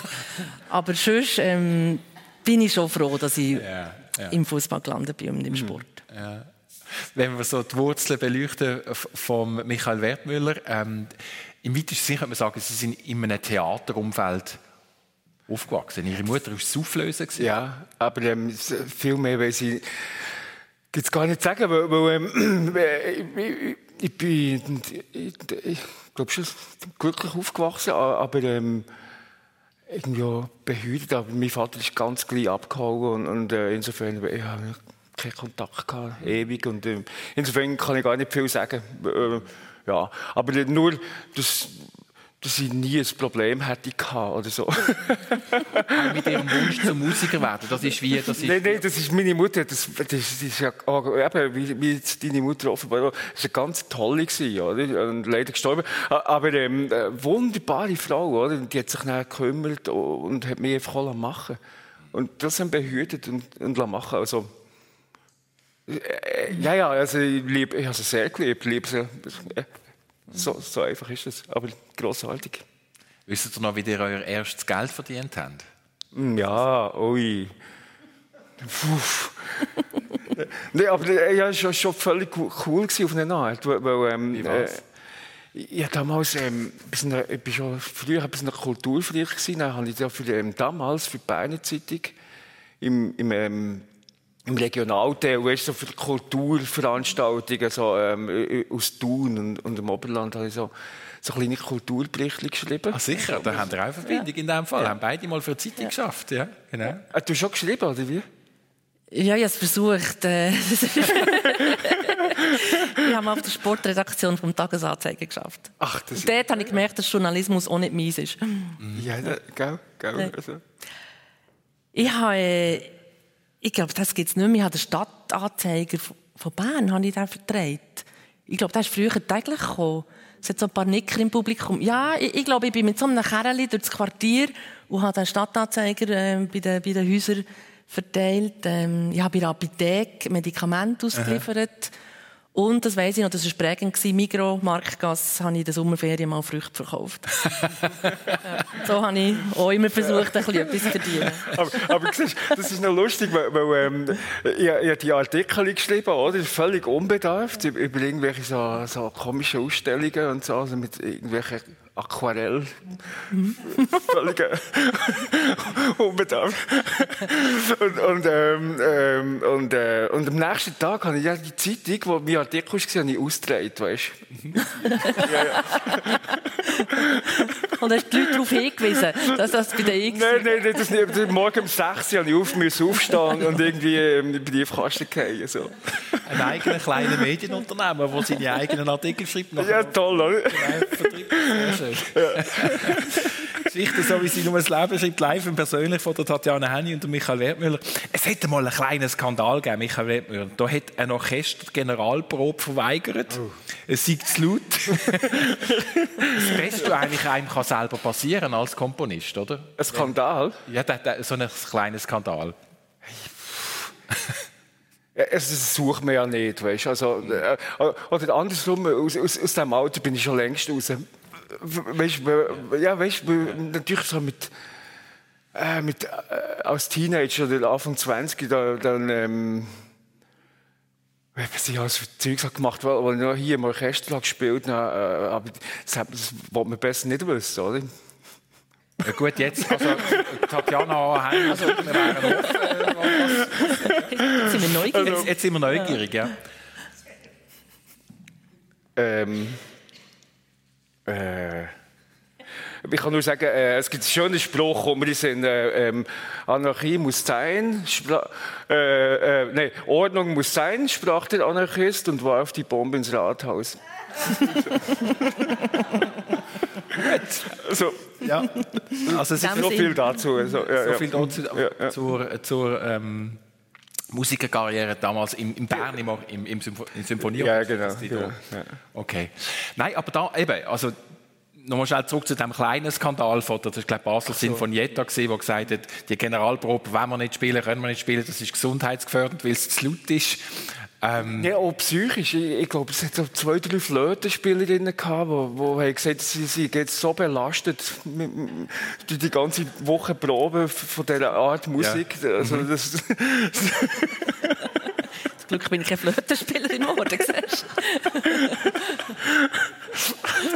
Aber sonst ähm, bin ich schon froh, dass ich yeah. ja. im Fußball gelandet bin und im mhm. Sport. Ja. Wenn wir so die Wurzeln beleuchten von Michael Wertmüller, ähm, im weitesten Sinne könnte man sagen, Sie sind in einem Theaterumfeld aufgewachsen. Ihre Mutter war Soufflöse. Ja, aber ähm, viel mehr, weil gibt es gar nicht sagen, weil, weil ähm, ich, ich, bin, ich, ich glaube schon glücklich aufgewachsen, aber ähm, irgendwie auch behütet. Aber mein Vater ist ganz gleich abgehauen und, und äh, insofern ich habe keinen Kontakt gehabt, ewig. Und äh, insofern kann ich gar nicht viel sagen. Äh, ja, aber nur das dass ich nie ein Problem hätte gehabt oder so. mit ihrem Wunsch zum Musiker werden, das ist wie... Das ist nein, nein, das ist meine Mutter, das, das, das ist ja eben, wie, wie deine Mutter offenbar, das war eine ganz tolle gewesen, oder? und leider gestorben, aber ähm, eine wunderbare Frau, oder? die hat sich dann gekümmert und hat mich einfach machen und das haben behütet und, und machen also äh, ja, ja, also ich, liebe, ich habe sie sehr geliebt, liebe sie. So, so einfach ist es, aber grossartig. Wisst ihr noch, wie ihr euer erstes Geld verdient habt? Mm, ja, ui. nee, aber äh, ja, es war schon völlig cool auf eine Art. Weil, ähm, äh, ja, damals, ähm, ich war schon früher ein bisschen kulturfreich gewesen. Dann habe ich ja für, ähm, damals für die Beine Zeitung im, im ähm, im Regionalteil, weißt so für Kulturveranstaltungen so, ähm, aus Thun und, und im Oberland habe ich so, so kleine Kulturberichte geschrieben. Ah, sicher, da haben wir auch Verbindung ja. in dem Fall. Ja. Haben beide mal für die Zeitung ja. geschafft, ja, genau. Ah, du hast schon geschrieben, oder wie? Ja, ich habe es versucht. Äh, ich habe mal auf der Sportredaktion vom Tagesanzeiger geschafft. Ach, das und dort habe ich gemerkt, dass Journalismus auch nicht meins ist. Ja, gell, gell. Also. Ich habe äh, ich glaube, das gibt es nicht mehr. Ich habe den Stadtanzeiger von Bern habe ich den vertreibt. Ich glaube, der ist früher täglich gekommen. Es hat so ein paar Nicker im Publikum. Ja, ich, ich glaube, ich bin mit so einem Kerl durch das Quartier und habe den Stadtanzeiger äh, bei, den, bei den Häusern verteilt. Ähm, ich habe bei der Apotheke Medikamente ausgeliefert. Aha. Und, das weiss ich noch, das war prägend, Migro, Marktgasse, habe ich in der Sommerferien mal Früchte verkauft. so habe ich auch immer versucht, ein bisschen etwas zu verdienen. aber, aber siehst, das ist noch lustig, weil, weil ähm, ich, ich die Artikel geschrieben, oder? völlig unbedarft, über irgendwelche so, so komische Ausstellungen und so, also mit irgendwelchen Aquarell. Völlig unbedarft. Und, und, ähm, ähm, und, äh, und am nächsten Tag habe ich ja die Zeitung, wo mein Artikel war, habe ich ausgedreht, weißt du? ja, ja. Und hast die Leute darauf hingewiesen, dass das bei den X Nein, nein, das nicht. Morgen um 6 Uhr habe ich auf, musste aufstehen und irgendwie ähm, in den Briefkasten gehen. So. Ein eigenes kleines Medienunternehmen, das seine eigenen Artikel schreibt. Ja, toll, oder? Sehr schön. Ja. Geschichte, so wie sie nur das Leben schreibt, live und persönlich von der Tatjana Henny und Michael Wertmüller. Es hätte mal einen kleinen Skandal gegeben, Michael Wertmüller. Da hat ein Orchester die Generalprobe verweigert. Oh. Es sei zu laut. das Beste eigentlich einem kann selber passieren als Komponist, oder? Ein Skandal? Ja, so ein kleiner Skandal. Es sucht man ja nicht, weißt Also, äh, oder andersrum, aus, aus, aus diesem Alter bin ich schon längst raus. Weißt ja, weißt natürlich so mit, äh, mit äh, als Teenager oder Anfang 20, da, dann, ähm, was ich alles für Zeugs gemacht habe, weil ich noch hier im Orchester gespielt habe, äh, aber das, das wollte man besser nicht wissen, oder? Ja gut, jetzt, also Tatjana Hein, also wir wären offen. Jetzt sind wir neugierig. Jetzt, jetzt sind wir neugierig, ja. Ähm, äh, ich kann nur sagen, äh, es gibt einen schönen Spruch, wo wir sind, äh, ähm, Anarchie muss sein, äh, äh, nee, Ordnung muss sein, sprach der Anarchist und warf die Bombe ins Rathaus. so, ja. Also es ist so viel dazu. Also, ja, so viel dazu ja, ja. zur, zur ähm, Musikerkarriere damals im, im Bern, im, im, im, Symphonieorchester. Ja, genau. Ja, okay. Nein, aber da eben, also nochmal schnell zurück zu dem kleinen Skandal von das ist, glaube Basel so. Sinfonietta gesehen, wo gesagt hat, die Generalprobe, wenn wir nicht spielen, können wir nicht spielen, das ist gesundheitsgefährdend, weil es zu laut ist. Ähm, ja, auch psychisch. Ich, ich glaube, es hat so zwei, drei Flötenspielerinnen gehabt, die, die haben gesagt, sie sind jetzt so belastet durch die ganze Woche Probe von dieser Art Musik. Ja. Also, mhm. das, Zum Glück bin ich keine Flötenspielerin geworden,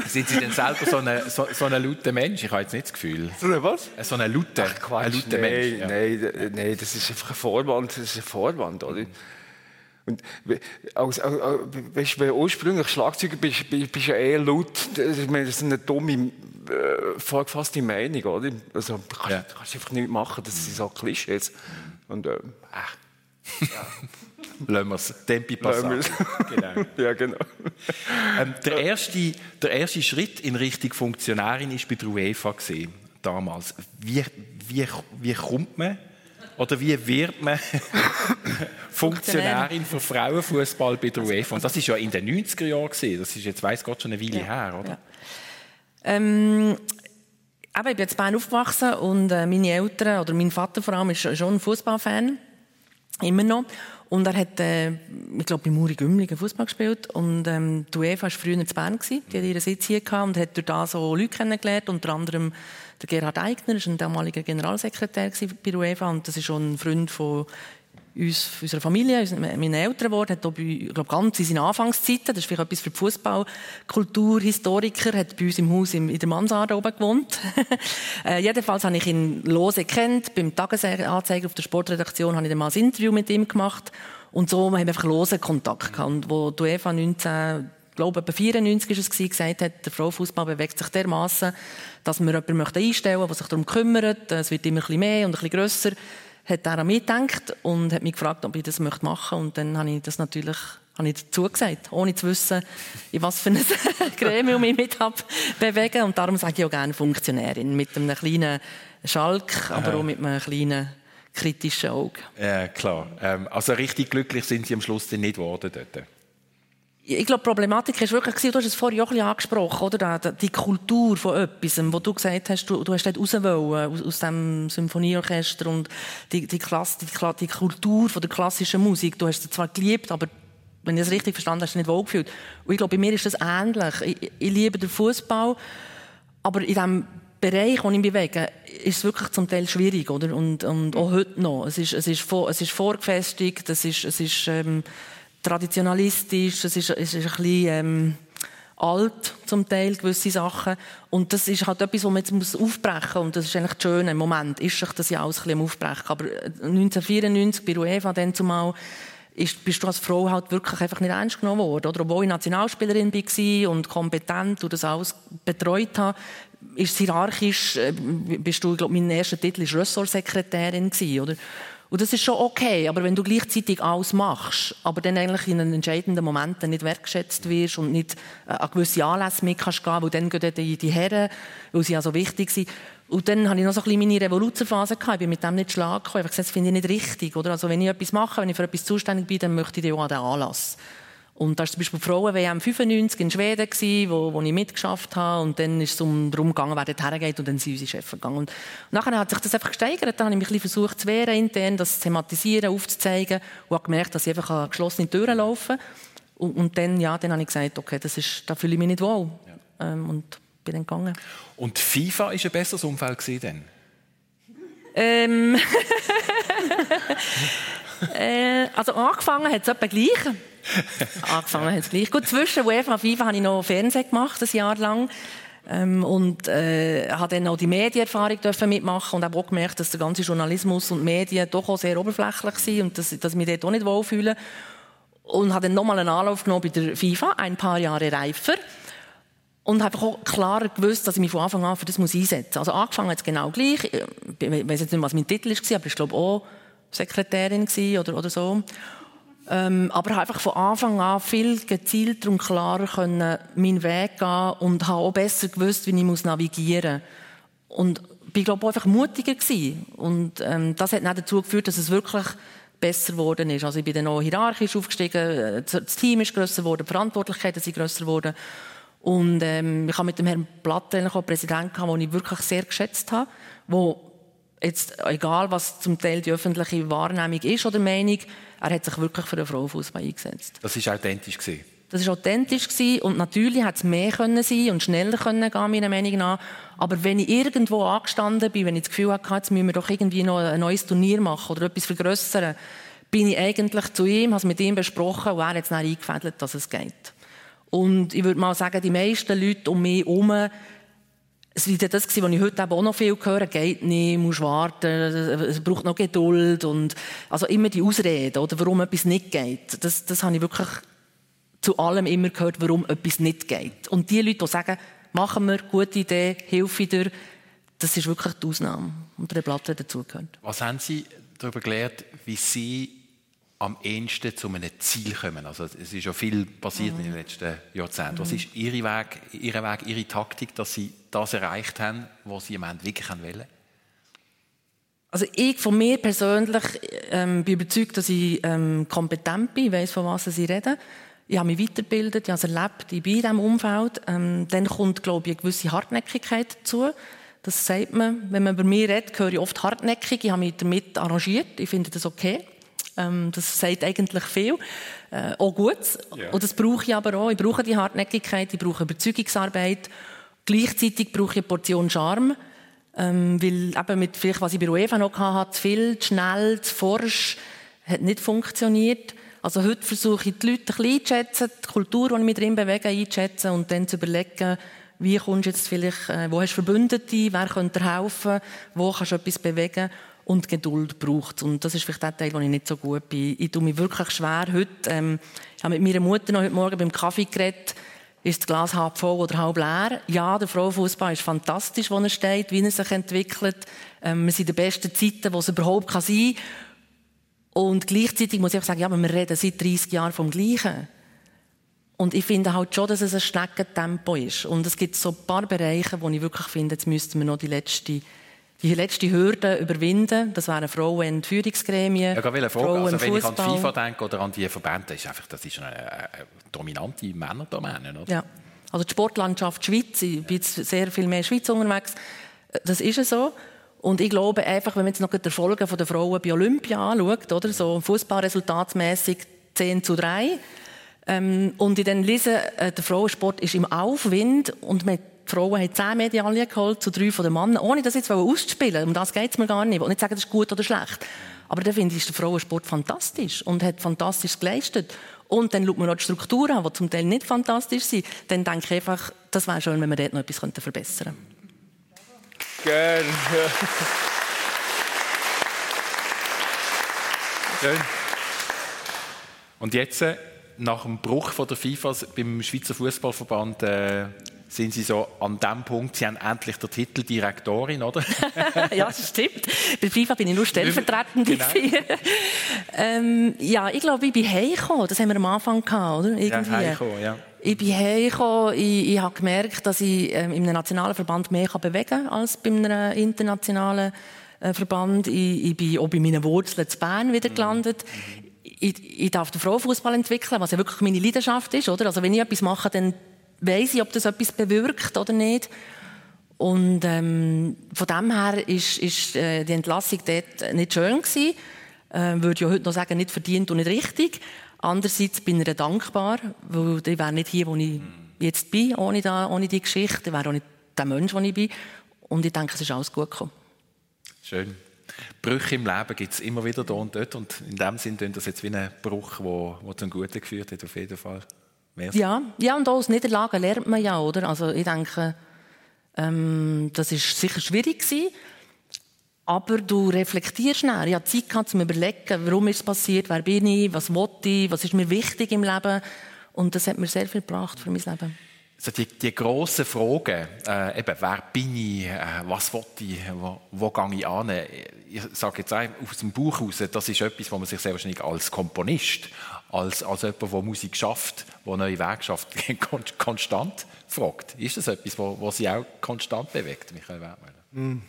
Sind Sie denn selber so ein so, so eine lauter Mensch? Ich habe jetzt nicht das Gefühl. So eine was? So ein lauter, Ach, ein lauter nein, Mensch. Ja. Nein, nein, das ist einfach ein Vorwand. Das ist ein Vorwand, oder? Und als, als, weißt, wenn du ursprünglich Schlagzeuger bist, bist du ja eher laut. Ich meine, das ist eine dumme, äh, vorgefasste Meinung, oder? Also, du kannst, ja. kannst einfach nicht machen, das sind so Klischees. Und, äh, ja. Lassen wir es. Tempi Passage. genau. ja, genau. Ähm, der, erste, der erste Schritt in Richtung Funktionärin war bei der UEFA gesehen, damals. Wie, wie, wie kommt man oder wie wird man Funktionärin für Frauenfußball bei der UEFA? Und das war ja in den 90er Jahren. Gewesen. Das ist jetzt, weiss Gott, schon eine Weile ja. her, oder? Ja. Ähm, aber ich bin in Bern aufgewachsen und äh, meine Eltern, oder mein Vater vor allem, ist schon ein Fußballfan. Immer noch. Und er hat, äh, ich glaube, bei Muri Gümligen Fußball gespielt. Und ähm, die UEFA war früher in Bern. Gewesen. Die hat ihren Sitz hier gehabt und hat durch da so Leute kennengelernt. Unter anderem der Gerhard Eigner, ist ein damaliger Generalsekretär bei der UEFA. Und das ist schon ein Freund von uns, unserer Familie, meinen Eltern geworden, hat bei, ich glaube, ganz in seinen Anfangszeiten, das ist vielleicht etwas für die Fußballkultur, Historiker, hat bei uns im Haus in der Mansarde oben gewohnt. äh, jedenfalls habe ich ihn lose kennt. Beim Tagesanzeiger auf der Sportredaktion habe ich dann mal ein Interview mit ihm gemacht. Und so haben wir einfach lose Kontakt gehabt. Und wo die UEFA 19 ich glaube, etwa 94 war es, gesagt hat, der Frauenfußball bewegt sich dermaßen, dass wir jemanden einstellen möchten, der sich darum kümmert. Es wird immer ein bisschen mehr und ein bisschen grösser hat er an mich gedacht und hat mich gefragt, ob ich das machen möchte. Und dann habe ich das natürlich habe ich dazu gesagt, ohne zu wissen, in was für ein Gremium ich habe bewegen. Und darum sage ich auch gerne Funktionärin. Mit einem kleinen Schalk, aber auch mit einem kleinen kritischen Auge. Ja, klar. Ähm, also richtig glücklich sind Sie am Schluss nicht geworden dort? Ich glaube, die Problematik ist wirklich, du hast es vorhin auch ein bisschen angesprochen, oder? Die Kultur von etwas, wo du gesagt hast, du, du hast dort raus wollen, aus, aus dem Symphonieorchester und die, die, Klasse, die, die, Kultur von der klassischen Musik. Du hast sie zwar geliebt, aber wenn ich es richtig verstanden habe, hast du nicht wohlgefühlt. Und ich glaube, bei mir ist das ähnlich. Ich, ich liebe den Fußball, aber in dem Bereich, wo ich mich bewege, ist es wirklich zum Teil schwierig, oder? Und, und auch heute noch. Es ist, es ist, es ist vorgefestigt, es ist, es ist, ähm, traditionalistisch, es ist, es ist ein bisschen ähm, alt zum Teil, gewisse Sachen. Und das ist halt etwas, was man jetzt muss aufbrechen muss. Und das ist eigentlich das Schöne. Im Moment ist sich das ja alles ein bisschen Aufbrechen. Aber 1994 bei UEFA dann zumal ist, bist du als Frau halt wirklich einfach nicht ernst genommen worden. Oder obwohl ich Nationalspielerin war und kompetent und das alles betreut habe, ist hierarchisch, äh, bist du, ich glaube, mein erster Titel war Ressortsekretärin oder? Und das ist schon okay, aber wenn du gleichzeitig alles machst, aber dann eigentlich in einen entscheidenden Momenten nicht wertgeschätzt wirst und nicht äh, an gewisse Anlässe mit kannst gehen, weil dann gehen die, die Herren, weil sie ja so wichtig sind. Und dann hatte ich noch so ein bisschen meine Revolutionphase gehabt. Ich bin mit dem nicht schlagen gekommen. Ich habe gesagt, das finde ich nicht richtig, oder? Also wenn ich etwas mache, wenn ich für etwas zuständig bin, dann möchte ich auch an den Anlass. Und da war zum Beispiel die Frauen-WM 95 in Schweden, wo, wo ich mitgeschafft habe. Und dann ist es um darum gegangen, wer dort hergeht. Und dann sind unsere Chefs gegangen. Und nachher hat sich das einfach gesteigert. Dann habe ich mich ein bisschen versucht zu wehren intern, das zu thematisieren, aufzuzeigen. Und habe gemerkt, dass ich einfach an geschlossene Türen laufe. Und, und dann, ja, dann habe ich gesagt, okay, das ist, da fühle ich mich nicht wohl. Ja. Ähm, und bin dann gegangen. Und FIFA war ein besseres Umfeld gewesen, ähm äh, also angefangen hat es etwa gleich. Angefangen hat es gleich. Gut, zwischen UEFA und FIFA habe ich noch Fernsehen gemacht, ein Jahr lang. Ähm, und äh, habe dann auch die Medienerfahrung mitmachen und habe auch gemerkt, dass der ganze Journalismus und Medien doch auch sehr oberflächlich sind und dass, dass ich mich dort auch nicht wohlfühle. Und habe dann nochmal einen Anlauf genommen bei der FIFA, ein paar Jahre reifer. Und habe auch klarer gewusst, dass ich mich von Anfang an für das muss einsetzen muss. Also angefangen hat es genau gleich. Ich weiß jetzt nicht, was mein Titel war, aber ich glaube auch Sekretärin oder, oder so. Ähm, aber einfach von Anfang an viel gezielter und klarer können meinen Weg gehen und habe auch besser gewusst, wie ich muss navigieren muss. Und ich glaube einfach mutiger gewesen. Und ähm, das hat dann dazu geführt, dass es wirklich besser geworden ist. Also ich bin dann auch hierarchisch aufgestiegen, das Team ist grösser geworden, die Verantwortlichkeiten sind grösser geworden. Und ähm, ich habe mit dem Herrn Platt einen Präsidenten den ich wirklich sehr geschätzt habe, wo Jetzt, egal was zum Teil die öffentliche Wahrnehmung ist oder Meinung, er hat sich wirklich für den Frauenfußball eingesetzt. Das ist authentisch gewesen. Das war authentisch gewesen und natürlich hätte es mehr können sein und schneller können gehen, meiner Meinung nach. Aber wenn ich irgendwo angestanden bin, wenn ich das Gefühl hatte, jetzt müssen wir doch irgendwie noch ein neues Turnier machen oder etwas vergrößern, bin ich eigentlich zu ihm, habe es mit ihm besprochen und er hat es dann eingefädelt, dass es geht. Und ich würde mal sagen, die meisten Leute um mich herum es war das, was ich heute auch noch viel höre, geht nicht, muss warten, es braucht noch Geduld und also immer die Ausreden, oder warum etwas nicht geht. Das, das habe ich wirklich zu allem immer gehört, warum etwas nicht geht. Und die Leute, die sagen, machen wir, gute Idee, hilfe dir, das ist wirklich die Ausnahme. Und der Platte dazugehört. Was haben Sie darüber gelernt, wie Sie am ehesten zu einem Ziel kommen? Also es ist ja viel passiert mhm. in den letzten Jahrzehnten. Was ist Ihr Weg, Ihr Weg, Ihre Taktik, dass Sie das erreicht haben, was Sie im Ende wirklich wollen? Also ich von mir persönlich ähm, bin überzeugt, dass ich ähm, kompetent bin, ich weiss, von was Sie reden. Ich habe mich weitergebildet, ich habe es erlebt, ich bin in diesem Umfeld. Ähm, dann kommt, glaube ich, eine gewisse Hartnäckigkeit dazu. Das sagt man, wenn man über mich redet, höre ich oft hartnäckig. Ich habe mich damit arrangiert, ich finde das okay. Ähm, das sagt eigentlich viel. Äh, auch gut. Ja. Und das brauche ich aber auch. Ich brauche die Hartnäckigkeit, ich brauche Überzeugungsarbeit. Gleichzeitig brauche ich eine Portion Charme. Ähm, weil eben mit vielleicht, was ich bei UEFA noch hatte, zu viel, zu schnell, zu forsch, hat nicht funktioniert. Also heute versuche ich die Leute ein bisschen einzuschätzen, die Kultur, die ich mich drin bewege, einzuschätzen und dann zu überlegen, wie kommst du jetzt vielleicht, äh, wo hast du Verbündete, wer könnte dir helfen, wo kannst du etwas bewegen und Geduld braucht. Und das ist vielleicht der Teil, wo ich nicht so gut bin. Ich tue mich wirklich schwer. Heute, ähm, ich habe mit meiner Mutter noch heute Morgen beim Kaffee geredet, ist das Glas halb voll oder halb leer? Ja, der Frauenfußball ist fantastisch, wo er steht, wie er sich entwickelt. Ähm, wir sind in den besten Zeiten, wo es überhaupt kann sein kann. Und gleichzeitig muss ich auch sagen, ja, aber wir reden seit 30 Jahren vom Gleichen. Und ich finde halt schon, dass es ein Schneckentempo ist. Und es gibt so ein paar Bereiche, wo ich wirklich finde, jetzt müssten wir noch die letzte die letzte Hürde überwinden. Das wären Frauen in Führungsgremien. Ja, Frage. Frauen also, wenn ich an die FIFA denke oder an die Verbände, ist einfach, das ist eine, eine dominante Männerdomäne. Oder? Ja. Also die Sportlandschaft Schweiz, ich bin jetzt sehr viel mehr in Schweiz unterwegs, das ist so. Und ich glaube einfach, wenn man jetzt noch die Erfolge der Frauen bei Olympia anschaut, oder, so fußballresultatsmäßig 10 zu 3, ähm, und ich dann lese, äh, der Frauensport ist im Aufwind und man die Frauen haben zehn Medaillen geholt zu drei von den Männern, ohne das jetzt auszuspielen. Um das geht es mir gar nicht. Ich will nicht sagen, das ist gut oder schlecht. Aber dann finde ich, ist der Frauensport fantastisch und hat fantastisch geleistet. Und dann schaut man noch die Strukturen an, die zum Teil nicht fantastisch sind. Dann denke ich einfach, das wäre schön, wenn wir dort noch etwas verbessern könnten. Gerne. Schön. Und jetzt, äh, nach dem Bruch von der FIFA beim Schweizer Fußballverband, äh, sind Sie so an dem Punkt, Sie haben endlich den Titel Direktorin, oder? ja, das stimmt. Bei FIFA bin ich nur stellvertretend. Genau. ähm, ja, ich glaube, ich bin heimgekommen. Das haben wir am Anfang gehabt, oder? Irgendwie. Ja, heimgekommen, ja. Ich bin heimgekommen. Ich, ich habe gemerkt, dass ich ähm, einem nationalen Verband mehr kann bewegen kann als bei einem internationalen äh, Verband. Ich, ich bin auch bei meinen Wurzeln zu Bern wieder mhm. gelandet. Mhm. Ich, ich, darf den Frauenfußball entwickeln, was ja wirklich meine Leidenschaft ist, oder? Also wenn ich etwas mache, dann weiß ich, ob das etwas bewirkt oder nicht. Und ähm, von dem her ist, ist äh, die Entlassung dort nicht schön gewesen. Äh, würde ich heute noch sagen, nicht verdient und nicht richtig. Andererseits bin ich ihr dankbar, weil ich wäre nicht hier, wo ich jetzt bin, ohne, da, ohne die Geschichte. Ich wäre auch nicht der Mensch, der ich bin. Und ich denke, es ist alles gut gekommen. Schön. Brüche im Leben gibt es immer wieder da und dort. Und in dem Sinne ist das jetzt wie ein Bruch, der zum Guten geführt hat, auf jeden Fall. Ja, ja, und auch aus Niederlagen lernt man ja, oder? Also ich denke, ähm, das ist sicher schwierig gewesen, aber du reflektierst schnell. Ich hatte Zeit gehabt, zu überlegen, warum ist es passiert, wer bin ich, was wollte ich, was ist mir wichtig im Leben. Und das hat mir sehr viel gebracht für mein Leben. Also die, die grossen Fragen, äh, eben, wer bin ich, äh, was will ich, wo, wo gehe ich an? Ich sage jetzt aus dem Buch heraus, das ist etwas, was man sich sehr wahrscheinlich als Komponist, als, als jemand, der Musik schafft, der neue Wege schafft, konstant fragt. Ist das etwas, was Sie auch konstant bewegt, Michael Wertmüller? Mm.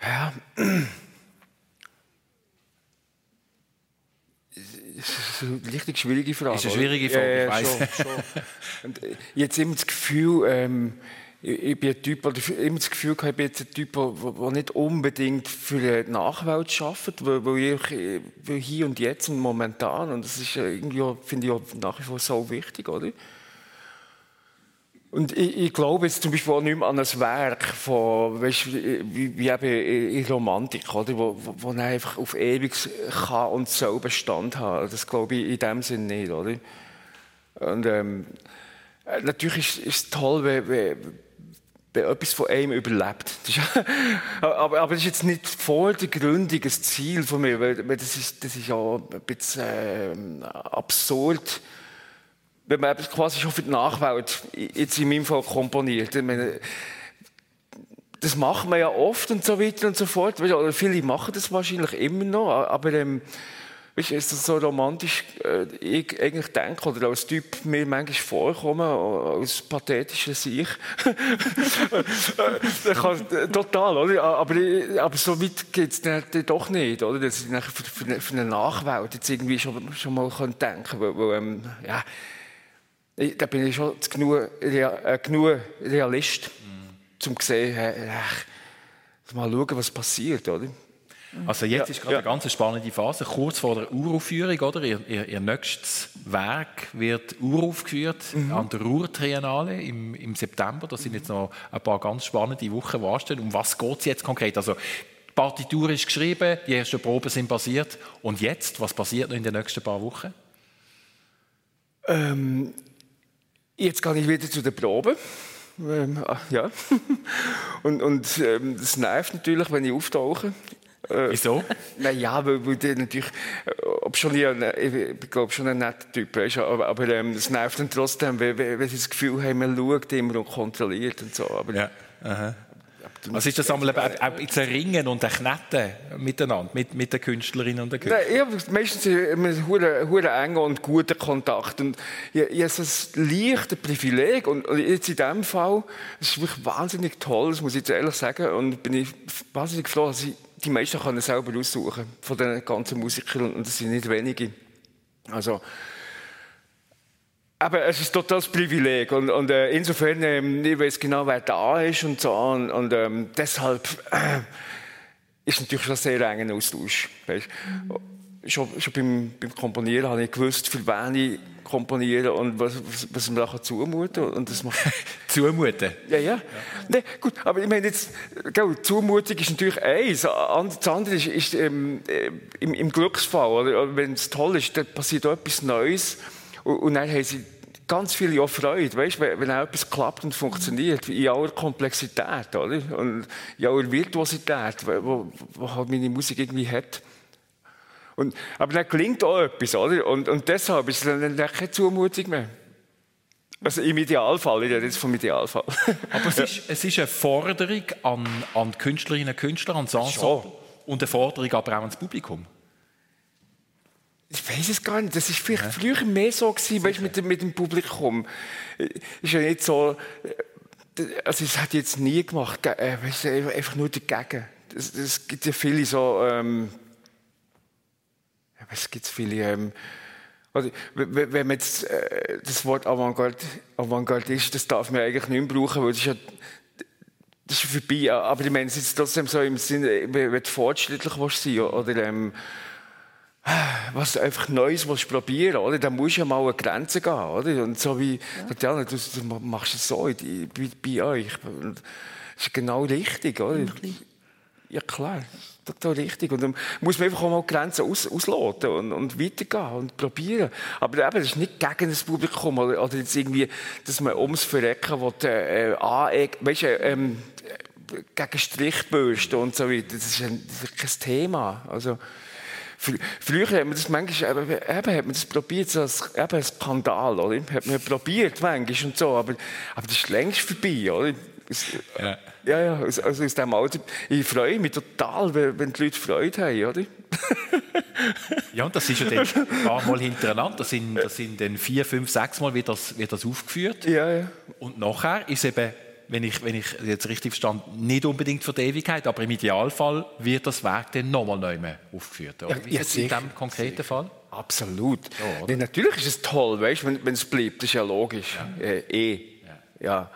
Ja. Das ist eine richtig schwierige Frage. Das ist eine schwierige Frage, ja, ja, schon, schon. Und äh, jetzt immer das Gefühl, ähm, ich, bin ein Typ, oder immer das Gefühl gehabt, ich bin jetzt ein Typ, der nicht unbedingt für die Nachwelt arbeitet, weil, weil ich hier und jetzt und momentan, und das ist irgendwie, finde ich auch nach wie vor so wichtig, oder? Und ich, ich, glaube jetzt zum Beispiel auch nicht mehr an ein Werk von, weißt, wie, wie eben in Romantik, oder? Wo, wo, wo einfach auf ewig kann und soll Bestand haben. Das glaube ich in dem Sinne nicht, oder? Und ähm, natürlich ist, ist es toll, wenn, wenn, wenn etwas von einem überlebt. Aber, aber das ist jetzt nicht vordergründig ein Ziel von mir, weil, das, ist, das ist ja ein bisschen äh, absurd wenn man quasi schon für die Nachwelt jetzt in meinem Fall komponiert. Meine, das macht man ja oft und so weiter und so fort. Oder viele machen das wahrscheinlich immer noch, aber ähm, weißt, ist das so romantisch, äh, ich eigentlich denke, oder als Typ mir manchmal vorkommen, als pathetischer Sieg. Äh, total, oder? Aber, aber so weit geht es dann doch nicht, oder? Dass ich für, für, für eine Nachwelt jetzt irgendwie schon, schon mal denken kann. Weil, weil ähm, ja, da bin ich schon genug, äh, genug Realist, mhm. um zu sehen, äh, mal schauen, was passiert, oder? Also jetzt ja, ist gerade ja. eine ganz spannende Phase, kurz vor der Uraufführung, oder? Ihr, ihr, ihr nächstes Werk wird uraufgeführt mhm. an der Ruhr-Triennale im, im September. Das sind jetzt noch ein paar ganz spannende Wochen, anstehen. Um was geht es jetzt konkret? Also die Partitur ist geschrieben, die ersten Proben sind passiert. Und jetzt, was passiert noch in den nächsten paar Wochen? Ähm, Jetzt gehe ich wieder zu der Probe. Ähm, ah, ja. und und ähm, das nervt natürlich, wenn ich auftauche. Äh, Wieso? Naja, weil, weil der natürlich, äh, ob schon ich, ich glaube schon ein netter Typ ist, aber, aber ähm, es nervt dann trotzdem, weil, weil sie das Gefühl haben, man schaut immer und kontrolliert und so. Aber, ja. Aha. Was ist das einmal auch jetzt ein Ringen und ein Knetten miteinander, mit, mit den Künstlerinnen und den Künstlern? Ja, meistens einen hohen engen und guten Kontakt. Und ich, ich habe so ein leichtes Privileg. Und, jetzt in diesem Fall, das ist wirklich wahnsinnig toll, das muss ich jetzt ehrlich sagen. Und bin ich wahnsinnig froh, dass ich die meisten können selber aussuchen von den ganzen Musikern. Und das sind nicht wenige. Also, aber es ist total das Privileg und, und äh, insofern, ähm, ich weiß genau, wer da ist und so und, und ähm, deshalb äh, ist natürlich schon sehr engen Austausch. Weißt? Mhm. Schon, schon beim, beim Komponieren habe ich gewusst, für wen ich komponiere und was, was, was man da zumuten und das macht zumuten? Ja, ja. ja. Nee, gut, aber ich meine jetzt, gell, Zumutung ist natürlich eins, das andere ist, ist ähm, äh, im, im Glücksfall, oder, wenn es toll ist, dann passiert etwas Neues und, und dann haben sie ganz viele auch Freude, weißt, wenn, wenn auch etwas klappt und funktioniert, in aller Komplexität, oder? Und in aller Virtuosität, wo, wo halt meine Musik irgendwie hat. Und, aber dann gelingt auch etwas, oder? Und, und deshalb ist es dann keine Zumutung mehr. Also im Idealfall, ich rede jetzt vom Idealfall. Aber es ist, es ist eine Forderung an, an die Künstlerinnen und Künstler, an das Ensemble und eine Forderung aber auch ans Publikum. Ich weiß es gar nicht. Das ist vielleicht ja. früher mehr so gewesen, weißt, mit, dem, mit dem Publikum. Ist ja nicht so. Äh, also, es hat jetzt nie gemacht. Äh, weißt, einfach nur dagegen. Es gibt ja viele so. Ähm, es gibt viele. Ähm, also, wenn man jetzt äh, das Wort Avantgarde, Avantgardist, das darf man eigentlich nicht mehr brauchen, weil das ist ja das ist vorbei. Aber ich meine, es ist trotzdem so im Sinne, wenn du fortschrittlich sein oder ähm, was einfach Neues willst probieren oder? dann musst du ja mal an Grenzen gehen. Oder? Und so wie, ja. du, du machst es so bei, bei euch. Das ist genau richtig. Oder? Ja, klar. Total richtig. Und dann muss man einfach auch mal Grenzen aus, ausloten und, und weitergehen und probieren. Aber eben, das ist nicht gegen das Publikum oder, oder jetzt irgendwie, dass man ums Verrecken will, äh, äh, weißt du, ähm, gegen Strichbürsten und so weiter. Das ist, ein, das ist kein Thema. Also, Früher hat man das manchmal, eben, hat man das probiert, so als eben Skandal, oder? Hat man probiert manchmal und so, aber, aber das ist längst vorbei, oder? Ja. Ja, ja, also aus diesem Alter. Ich freue mich total, wenn die Leute Freude haben, oder? ja, und das ist ja dann ein paar Mal hintereinander. Das sind, das sind dann vier, fünf, sechs Mal wird das, wird das aufgeführt. Ja, ja. Und nachher ist eben wenn ich, wenn ich jetzt richtig verstand, nicht unbedingt für die Ewigkeit, aber im Idealfall wird das Werk dann nochmal neu aufgeführt. Oder? Ja, ist in diesem konkreten sicher. Fall? Absolut. Oh, nee, natürlich ist es toll, weißt, wenn, wenn es bleibt, das ist ja logisch. Ja. Äh, eh. Ja.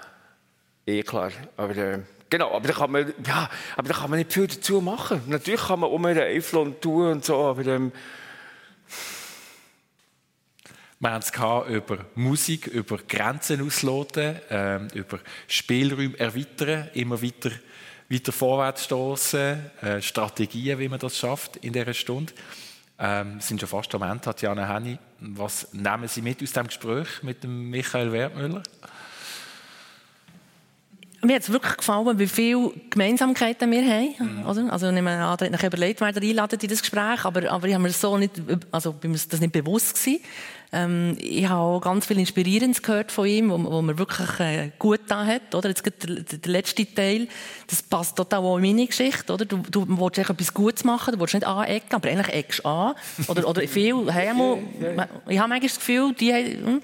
Eh klar. Aber, äh, genau, aber da kann man, ja, aber da kann man nicht viel dazu machen. Natürlich kann man um einen Eiflon tun und so, aber ähm, wir haben es über Musik, über Grenzen ausloten, äh, über Spielräume erweitern, immer weiter, weiter vorwärts stoßen, äh, Strategien, wie man das schafft in dieser Stunde. Ähm, sind schon fast am Ende, Tatjana Henny. Was nehmen Sie mit aus dem Gespräch mit dem Michael Wertmüller? Mir hat es wirklich gefallen, wie viele Gemeinsamkeiten wir haben. Mhm. Oder? Also, ich meine, André hat überlegt, wer einladen in das Gespräch, aber, aber ich habe mir so nicht, also, bin mir das nicht bewusst gewesen. Ähm, ich habe auch ganz viel Inspirierendes gehört von ihm, wo, wo mir wirklich äh, gut da hat. Oder? Jetzt der, der, letzte Teil, das passt total auch in meine Geschichte. Oder? Du, du willst etwas Gutes machen, du willst nicht anecken, aber eigentlich eckst du an. Oder, oder viel, hey, ich habe manchmal das Gefühl, die haben, hm,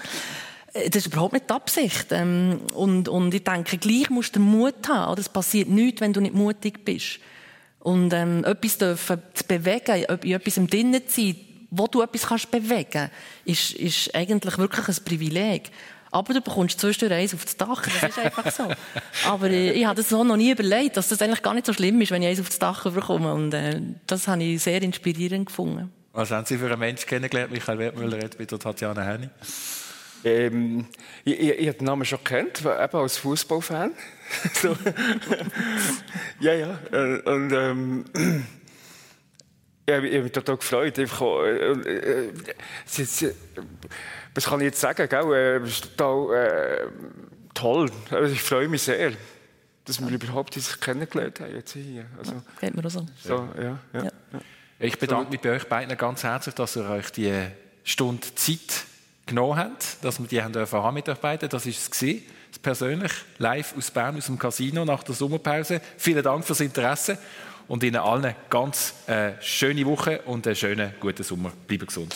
das ist überhaupt nicht die Absicht. Ähm, und, und ich denke, gleich musst du Mut haben. Es passiert nichts, wenn du nicht mutig bist. Und ähm, etwas dürfen zu bewegen, in etwas im Drinnen zu sein, wo du etwas kannst bewegen kannst, ist, ist eigentlich wirklich ein Privileg. Aber du bekommst zwischendurch eins auf das Dach. Das ist einfach so. Aber äh, ich habe das so noch nie überlegt, dass das eigentlich gar nicht so schlimm ist, wenn ich eins auf das Dach bekomme. Und äh, das habe ich sehr inspirierend gefunden. Was haben Sie für einen Menschen kennengelernt, Michael Wertmüller, jetzt bei Tatjana Henny? Ähm, ich, ich, ich habe den Namen schon kennt, eben als Fußballfan. so. ja, ja. Äh, und ähm, ja, ich habe mich total gefreut. Einfach, äh, äh, äh, was kann ich jetzt sagen? Gell? Äh, total äh, toll. Also ich freue mich sehr, dass wir überhaupt sich kennengelernt haben. Jetzt hier. Also, ja, geht mir auch so. so ja, ja, ja. Ich bedanke mich bei euch beiden ganz herzlich, dass ihr euch die Stunde Zeit genommen habt, dass wir die haben dürfen mit euch beiden. Das ist es gewesen, persönlich, live aus Bern, aus dem Casino nach der Sommerpause. Vielen Dank fürs Interesse und Ihnen allen ganz äh, schöne Woche und einen schönen, guten Sommer. Bleiben gesund.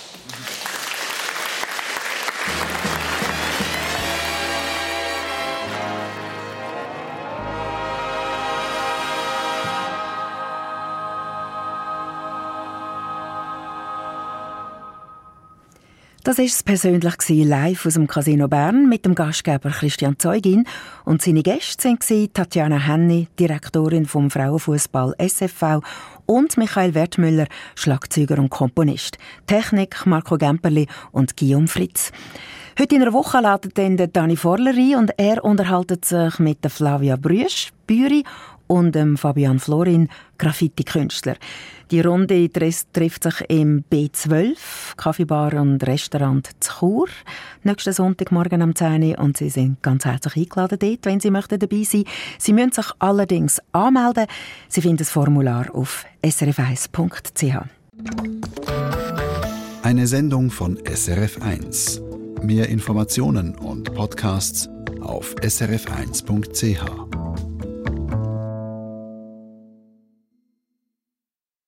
Das war es persönlich live aus dem Casino Bern mit dem Gastgeber Christian Zeugin und seine Gäste waren Tatjana Henny, Direktorin vom Frauenfußball SFV und Michael Wertmüller, Schlagzeuger und Komponist. Technik Marco Gemperli und Guillaume Fritz. Heute in einer Woche ladet dann Dani Vorler ein und er unterhält sich mit der Flavia Brüsch, Büri und dem Fabian Florin, Graffiti-Künstler. Die Runde trifft sich im B12, Kaffeebar und Restaurant Chur, nächsten Sonntagmorgen am 10 Uhr und Sie sind ganz herzlich eingeladen dort, wenn Sie möchten dabei sein Sie müssen sich allerdings anmelden. Sie finden das Formular auf srf1.ch. Eine Sendung von SRF1. Mehr Informationen und Podcasts auf srf1.ch.